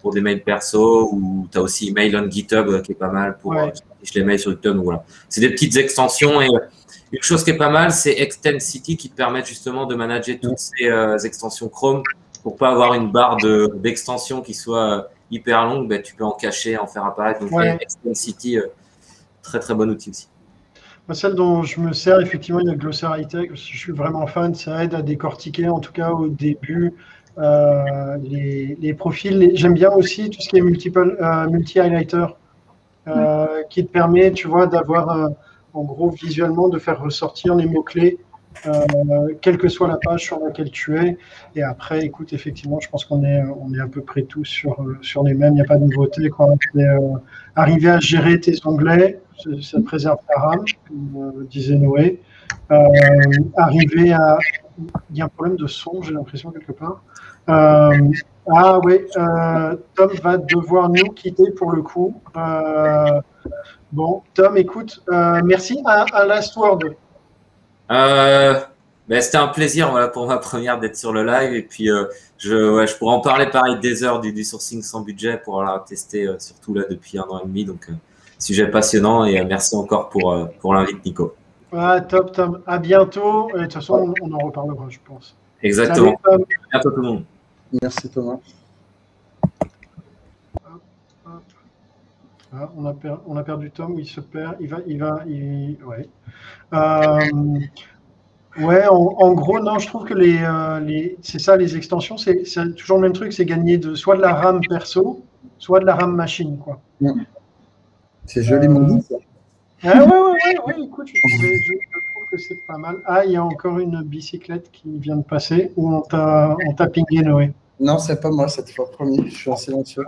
B: pour des mails perso, ou tu as aussi Mail on GitHub qui est pas mal pour je les mets sur GitHub. voilà. C'est des petites extensions et une chose qui est pas mal, c'est Extensity qui te permet justement de manager toutes ces extensions Chrome pour pas avoir une barre d'extension qui soit hyper longue. Ben, tu peux en cacher, en faire apparaître. Donc, Extensity, très très bon outil aussi.
A: Moi, celle dont je me sers, effectivement, il y a Glossar High Tech. Je suis vraiment fan. Ça aide à décortiquer, en tout cas au début, euh, les, profils. J'aime bien aussi tout ce qui est multiple, euh, multi-highlighter, euh, qui te permet, tu vois, d'avoir, en gros, visuellement, de faire ressortir les mots-clés euh, quelle que soit la page sur laquelle tu es. Et après, écoute, effectivement, je pense qu'on est, on est à peu près tous sur, sur les mêmes. Il n'y a pas de nouveauté. Euh, arriver à gérer tes onglets, ça préserve ta RAM, comme euh, disait Noé. arriver à. Il y a un problème de son, j'ai l'impression, quelque part. ah oui, Tom va devoir nous quitter pour le coup. bon, Tom, écoute, merci. Un, un last word.
B: Euh, ben, C'était un plaisir voilà, pour ma première d'être sur le live. Et puis, euh, je, ouais, je pourrais en parler pareil des heures du, du sourcing sans budget pour la tester euh, surtout là depuis un an et demi. Donc, euh, sujet passionnant et merci encore pour, pour l'invite, Nico.
A: Ouais, top, Tom. À bientôt. Et de toute façon, on, en reparlera, je pense.
B: Exactement. à bientôt tout le monde.
D: Merci, Thomas.
A: Ah, on, a on, a perdu Tom, il se perd, il va, il va, il... ouais. Euh, ouais, en, gros, non, je trouve que les, euh, les c'est ça, les extensions, c'est toujours le même truc, c'est gagner de soit de la RAM perso, soit de la RAM machine, quoi.
D: C'est joliment dit, ça.
A: Ah, ouais, ouais, ouais, écoute, je, trouve que c'est pas mal. Ah, il y a encore une bicyclette qui vient de passer, où on t'a pingé, Noé.
D: Non, c'est pas moi cette fois, promis, je suis en [laughs] silencieux.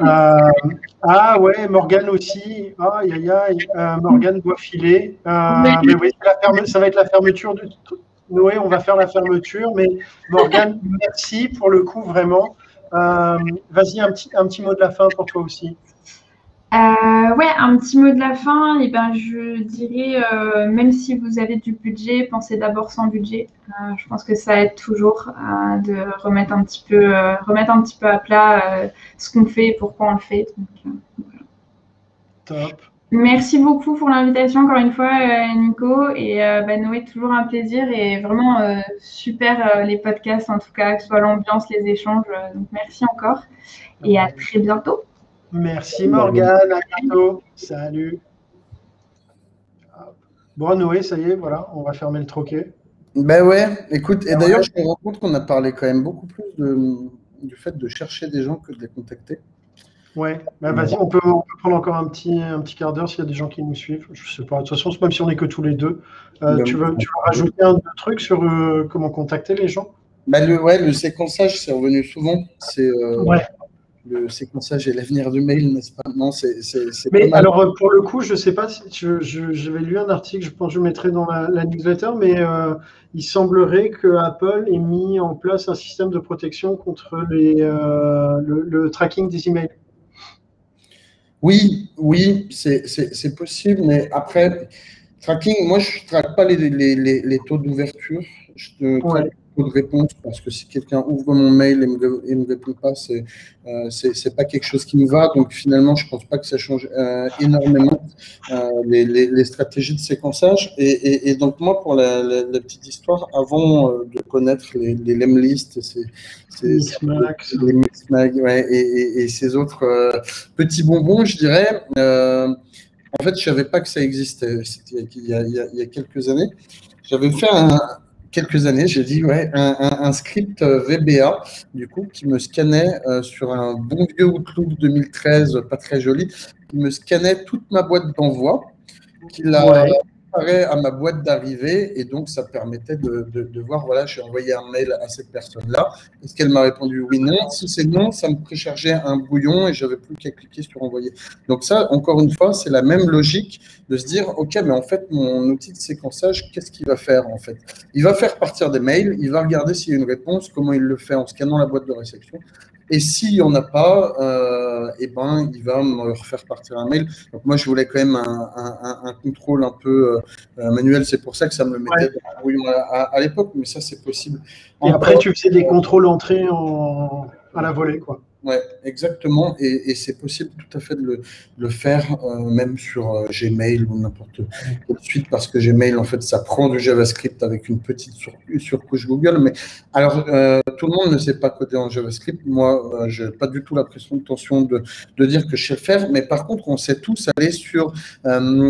A: Euh, ah ouais, Morgane aussi. Aïe, aïe, aïe. Euh, Morgane doit filer. Euh, mais oui, ça va être la fermeture du. Noé, on va faire la fermeture. Mais Morgane, merci pour le coup, vraiment. Vas-y, un petit, un petit mot de la fin pour toi aussi.
C: Euh, ouais, un petit mot de la fin. Et eh ben, je dirais, euh, même si vous avez du budget, pensez d'abord sans budget. Euh, je pense que ça aide toujours de remettre un petit peu, remettre un petit peu à plat ce qu'on fait et pourquoi on le fait.
A: Top.
C: Merci beaucoup pour l'invitation encore une fois, Nico. Et bah, Noé, toujours un plaisir et vraiment super les podcasts en tout cas, que ce soit l'ambiance, les échanges. donc merci encore et à très bientôt.
A: Merci Morgane, à bientôt. Salut. Bon, Noé, ça y est, voilà, on va fermer le troquet.
D: Ben ouais, écoute, et d'ailleurs, je me rends compte qu'on a parlé quand même beaucoup plus du fait de chercher des gens que de les contacter.
A: Ouais, ben vas-y, on peut, prendre encore un petit, un petit quart d'heure s'il y a des gens qui nous suivent. Je sais pas, de toute façon, même si on n'est que tous les deux. Euh, ben tu, veux, tu, veux, rajouter un truc sur euh, comment contacter les gens?
D: Ben le, Ouais, le séquençage, c'est revenu souvent. C'est euh, ouais le séquençage et l'avenir du mail, n'est-ce pas? Non, c'est.
A: Mais alors, pour le coup, je ne sais pas si j'avais lu un article, je pense que je mettrai dans la, newsletter, mais euh, il semblerait que Apple ait mis en place un système de protection contre les, euh, le, tracking des emails.
D: Oui, oui, c'est possible, mais après, tracking, moi, je ne traque pas les, les, les, taux d'ouverture. Je traque de réponse parce que si quelqu'un ouvre mon mail et me, me répond pas, c'est euh, c'est pas quelque chose qui me va. Donc finalement, je pense pas que ça change euh, énormément euh, les, les, stratégies de séquençage. Et, et, donc moi, pour la, la, petite histoire, avant euh, de connaître les, les ouais, et, et, ces autres petits bonbons, je dirais. en fait, je savais pas que ça existait. C'était il, il, il y a quelques années. J'avais fait un, quelques années, j'ai dit ouais, un, script euh, VBA, du coup, qui me scannait euh, sur un bon vieux Outlook 2013, pas très joli, qui me scannait toute ma boîte d'envoi, à ma boîte d'arrivée et donc ça permettait de, de, voir, voilà, j'ai envoyé un mail à cette personne-là. Est-ce qu'elle m'a répondu oui, non? Si c'est non, ça me préchargeait un brouillon et j'avais plus qu'à cliquer sur envoyer. Donc ça, encore une fois, c'est la même logique de se dire, OK, mais en fait, mon outil de séquençage, qu'est-ce qu'il va faire en fait? Il va faire partir des mails, il va regarder s'il y a une réponse, comment il le fait en scannant la boîte de réception. Et s'il n'y en a pas, euh, eh ben, il va me refaire partir un mail. Donc moi, je voulais quand même un, contrôle un peu euh, manuel. C'est pour ça que ça me mettait à, l'époque, mais ça, c'est possible.
A: Et après, tu faisais des contrôles entrées en... à la volée, quoi.
D: Ouais, exactement. Et, c'est possible tout à fait de le, faire, euh, même sur euh, Gmail ou n'importe quelle suite, parce que Gmail, en fait, ça prend du JavaScript avec une petite surcouche Google. Mais alors, euh, tout le monde ne sait pas coder en JavaScript. Moi, je n'ai pas du tout la tension de, de, dire que je sais le faire. Mais par contre, on sait tous aller sur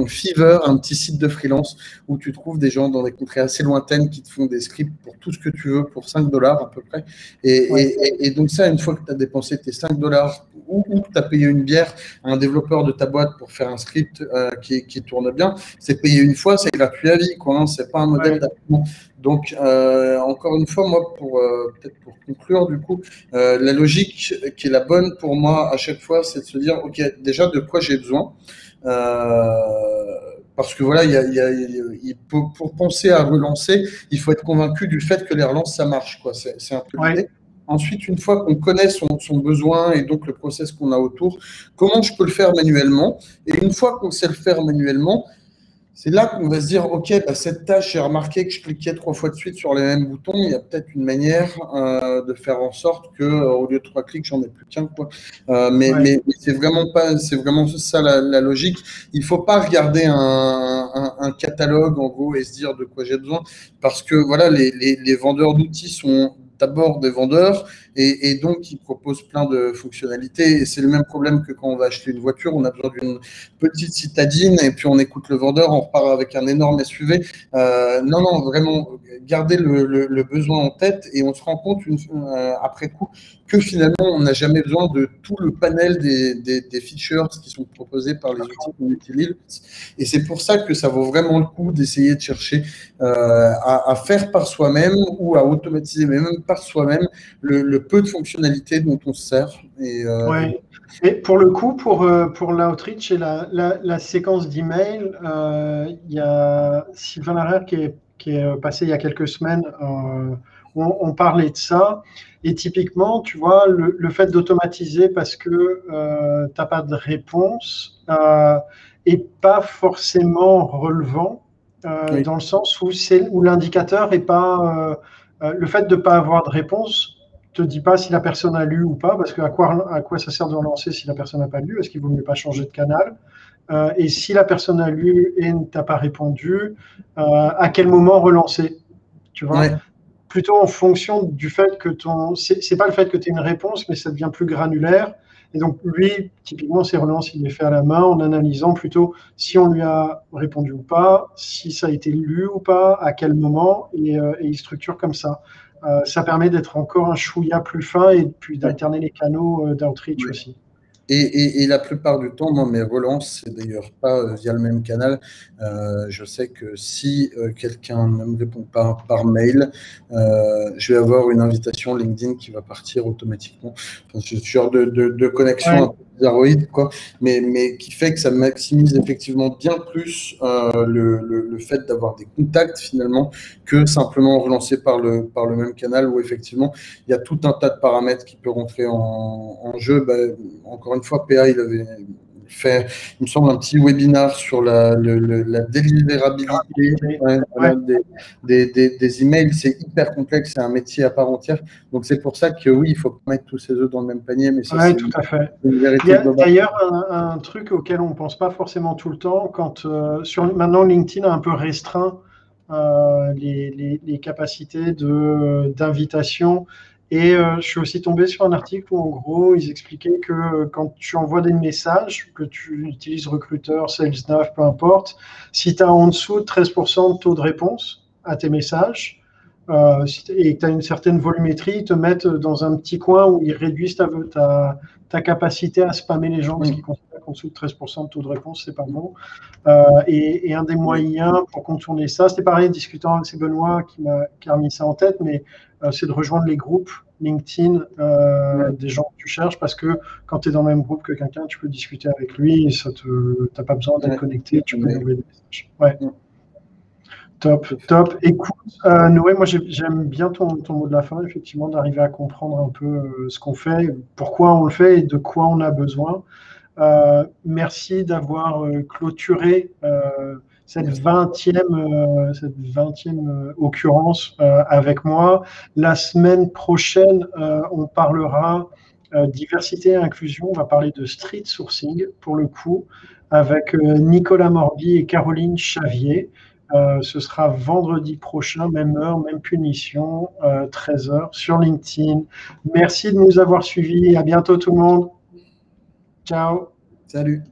D: Fiverr, un petit site de freelance où tu trouves des gens dans des contrées assez lointaines qui te font des scripts pour tout ce que tu veux, pour 5 dollars à peu près. Et, et, et donc ça, une fois que tu as dépensé 5 dollars ou, tu as payé une bière à un développeur de ta boîte pour faire un script euh, qui, tourne bien, c'est payé une fois, c'est gratuit à vie, quoi. Hein, c'est pas un modèle Donc, euh, encore une fois, moi, pour euh, peut-être pour conclure, du coup, la logique qui est la bonne pour moi à chaque fois, c'est de se dire, ok, déjà de quoi j'ai besoin. parce que voilà, il pour, penser à relancer, il faut être convaincu du fait que les relances, ça marche. Quoi. C'est, un peu l'idée. Ensuite, une fois qu'on connaît son, besoin et donc le process qu'on a autour, comment je peux le faire manuellement Et une fois qu'on sait le faire manuellement, c'est là qu'on va se dire, OK, bah, cette tâche, j'ai remarqué que je cliquais trois fois de suite sur les mêmes boutons. Il y a peut-être une manière euh, de faire en sorte que, euh, au lieu de trois clics, j'en ai plus qu'un. Quoi. Euh, mais, mais, c'est vraiment pas, c'est vraiment ça la, logique. Il faut pas regarder un, un, catalogue en gros et se dire de quoi j'ai besoin, parce que voilà, les, les, les vendeurs d'outils sont d'abord des vendeurs et, donc ils proposent plein de fonctionnalités. Et c'est le même problème que quand on va acheter une voiture, on a besoin d'une petite citadine et puis on écoute le vendeur, on repart avec un énorme SUV. Euh, non, non, vraiment, garder le, besoin en tête et on se rend compte une, euh, après coup que finalement on n'a jamais besoin de tout le panel des, des, features qui sont proposés par les outils qu'on utilise. Et c'est pour ça que ça vaut vraiment le coup d'essayer de chercher euh, à, faire par soi-même ou à automatiser, mais même par soi-même, le, peu de fonctionnalités dont on se sert.
A: Et, euh, et pour le coup, pour, euh, pour l'outreach et la, la, séquence d'email, il y a Sylvain Larère qui est, qui est passé il y a quelques semaines. On, on, parlait de ça. Et typiquement, tu vois, le, fait d'automatiser parce que euh, tu n'as pas de réponse euh, est pas forcément relevant euh, dans le sens où, où l'indicateur est pas. Euh, le fait de ne pas avoir de réponse te dit pas si la personne a lu ou pas, parce que à quoi, à quoi ça sert de relancer si la personne n'a pas lu? Est-ce qu'il vaut mieux pas changer de canal? Et si la personne a lu et ne t'a pas répondu, à quel moment relancer? Tu vois? Plutôt en fonction du fait que ton. C'est pas le fait que tu aies une réponse, mais ça devient plus granulaire. Et donc, lui, typiquement, ses relances, il les fait à la main en analysant plutôt si on lui a répondu ou pas, si ça a été lu ou pas, à quel moment, et, euh, il structure comme ça. Euh, ça permet d'être encore un chouïa plus fin et puis d'alterner les canaux euh, d'outreach aussi.
D: Et, et, la plupart du temps, moi, mes relances, c'est d'ailleurs pas euh, via le même canal. Euh, je sais que si euh, quelqu'un ne me répond pas par mail, euh, je vais avoir une invitation LinkedIn qui va partir automatiquement. Enfin, ce genre de, de, de connexion bizarroïde, quoi, mais, mais qui fait que ça maximise effectivement bien plus le, le, fait d'avoir des contacts finalement que simplement relancer par le, par le même canal où effectivement il y a tout un tas de paramètres qui peuvent rentrer en, en jeu. Ben, encore une fois, PA, il avait fait, il me semble, un petit webinar sur la, la délivérabilité Des, des, des, emails. C'est hyper complexe, c'est un métier à part entière. Donc c'est pour ça que oui, il faut pas mettre tous ses œufs dans le même panier. Mais
A: oui, tout à fait. Il y a d'ailleurs un, truc auquel on ne pense pas forcément tout le temps. Quand euh, sur, maintenant LinkedIn a un peu restreint euh, les, les, les, capacités d'invitation et euh, je suis aussi tombé sur un article où, en gros, ils expliquaient que euh, quand tu envoies des messages, que tu utilises recruteur, SalesNav, peu importe, si tu as en dessous de 13% de taux de réponse à tes messages euh, et que tu as une certaine volumétrie, ils te mettent dans un petit coin où ils réduisent ta, ta, ta capacité à spammer les gens parce qu'ils considèrent qu'en dessous de 13% de taux de réponse, c'est pas bon. Et, et, un des moyens pour contourner ça, c'était pareil, discutant avec Benoît qui m'a remis ça en tête, mais c'est de rejoindre les groupes LinkedIn euh, des gens que tu cherches parce que quand tu es dans le même groupe que quelqu'un, tu peux discuter avec lui et ça te, t'as pas besoin d'être connecté, tu peux envoyer des messages. Ouais. Top, top. Écoute, euh, Noé, moi j'aime bien ton, ton, mot de la fin, effectivement, d'arriver à comprendre un peu euh, ce qu'on fait, pourquoi on le fait et de quoi on a besoin. Euh, merci d'avoir euh, clôturé cette 20e, cette 20e occurrence avec moi. La semaine prochaine, on parlera diversité et inclusion. On va parler de street sourcing pour le coup avec Nicolas Morbi et Caroline Chavier. ce sera vendredi prochain, même heure, même punition, 13h sur LinkedIn. Merci de nous avoir suivis. À bientôt tout le monde. Ciao.
D: Salut.